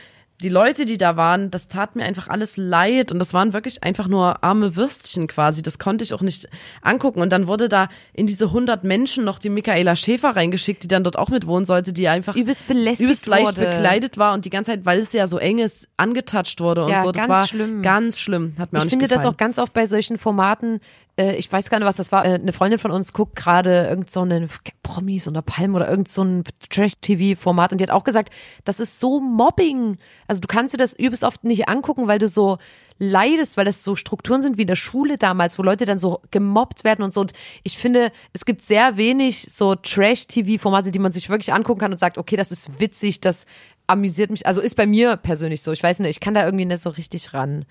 die Leute, die da waren, das tat mir einfach alles leid und das waren wirklich einfach nur arme Würstchen quasi. Das konnte ich auch nicht angucken. Und dann wurde da in diese 100 Menschen noch die Michaela Schäfer reingeschickt, die dann dort auch mit wohnen sollte, die einfach Übelst belästigt übelst leicht wurde. bekleidet war und die ganze Zeit, weil es ja so eng ist, angetatscht wurde und Ja, so. Das ganz war schlimm. ganz schlimm. Hat mir auch Ich nicht finde das gefallen. auch ganz oft bei solchen Formaten, äh, ich weiß gar nicht, was das war, äh, eine Freundin von uns guckt gerade irgend so einen Promis oder Palm oder irgend so Trash-TV-Format und die hat auch gesagt, das ist so Mobbing. Also du kannst dir das übelst oft nicht angucken, weil du so leidest, weil das so Strukturen sind wie in der Schule damals, wo Leute dann so gemobbt werden und so. Und ich finde, es gibt sehr wenig so Trash-TV-Formate, die man sich wirklich angucken kann und sagt, okay, das ist witzig, das amüsiert mich. Also ist bei mir persönlich so. Ich weiß nicht, ich kann da irgendwie nicht so richtig ran.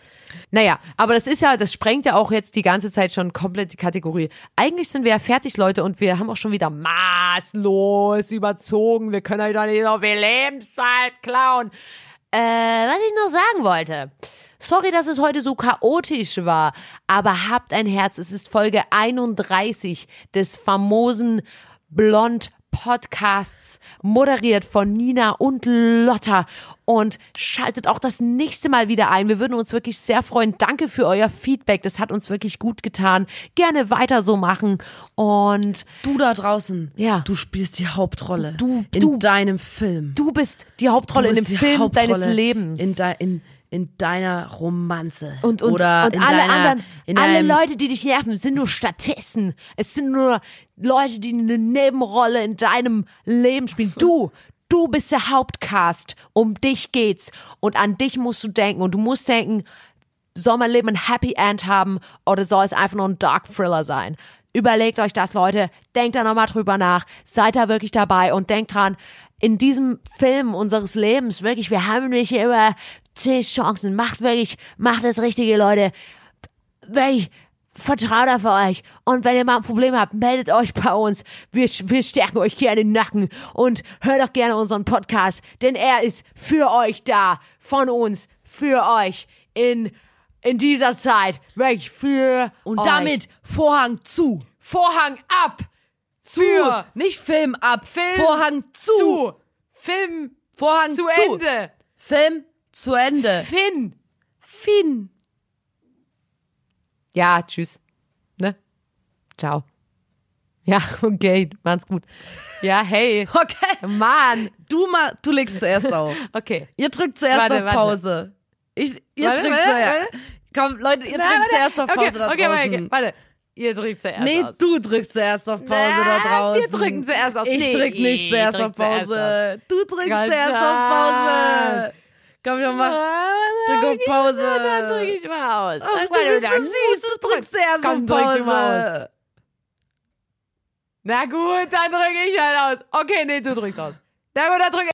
Naja, aber das ist ja, das sprengt ja auch jetzt die ganze Zeit schon komplett die Kategorie. Eigentlich sind wir ja fertig, Leute, und wir haben auch schon wieder maßlos überzogen. Wir können euch doch nicht so viel Lebenszeit klauen. Äh, was ich noch sagen wollte. Sorry, dass es heute so chaotisch war, aber habt ein Herz. Es ist Folge 31 des famosen Blond Podcasts, moderiert von Nina und Lotta. Und schaltet auch das nächste Mal wieder ein. Wir würden uns wirklich sehr freuen. Danke für euer Feedback. Das hat uns wirklich gut getan. Gerne weiter so machen. Und Du da draußen, Ja. du spielst die Hauptrolle Du- in du- deinem Film. du bist die Hauptrolle Du in dem bist Film Hauptrolle deines Lebens. In, de, in, in deiner Romanze. Und, und, Oder und in alle deiner, anderen, in alle Leute, die dich nerven, sind nur Statisten. Es sind nur Leute, die eine Nebenrolle in deinem Leben spielen. Du, du bist der Hauptcast. Um dich geht's. Und an dich musst du denken. Und du musst denken, soll mein Leben ein Happy End haben oder soll es einfach nur ein Dark Thriller sein? Überlegt euch das, Leute. Denkt da nochmal drüber nach. Seid da wirklich dabei und denkt dran, in diesem Film unseres Lebens, wirklich, wir haben nicht immer zehn Chancen. Macht wirklich, macht das Richtige, Leute. Wirklich, vertraut auf euch. Und wenn ihr mal ein Problem habt, meldet euch bei uns. Wir, wir stärken euch gerne den Nacken. Und hört auch gerne unseren Podcast, denn er ist für euch da. Von uns, für euch. In, in dieser Zeit. Wirklich für und euch. damit Vorhang zu. Vorhang ab. Zu. Für Nicht Film ab. Film Vorhang zu. zu. Film Vorhang zu zu. Ende. Film zu Ende. Finn. Finn. Ja, tschüss. Ne? Ciao. Ja, okay, machen's gut. Ja, hey. Okay. Mann. Du mal, du legst zuerst auf. Okay. Ihr drückt zuerst Warte, auf. Pause. Ich, ihr Warte, drückt warte, zuerst. Komm, Leute, ihr Na, drückt zuerst auf Pause okay, da okay, draußen. warte, warte. Ihr drückt zuerst Nee, aus. du drückst zuerst auf Pause Na, da draußen. wir drücken zuerst aus. Ich Nee, drück nicht ich zuerst auf zuerst Pause. Du drückst Gott zuerst auf Pause. Komm, wir machen. Drück auf Pause. Dann drück ich mal aus. Ach, Das du bist so süß, du drückst zuerst Komm, auf drück du mal Pause. Na gut, dann drücke ich halt aus. Okay, nee, du drückst aus. Na gut, dann drücke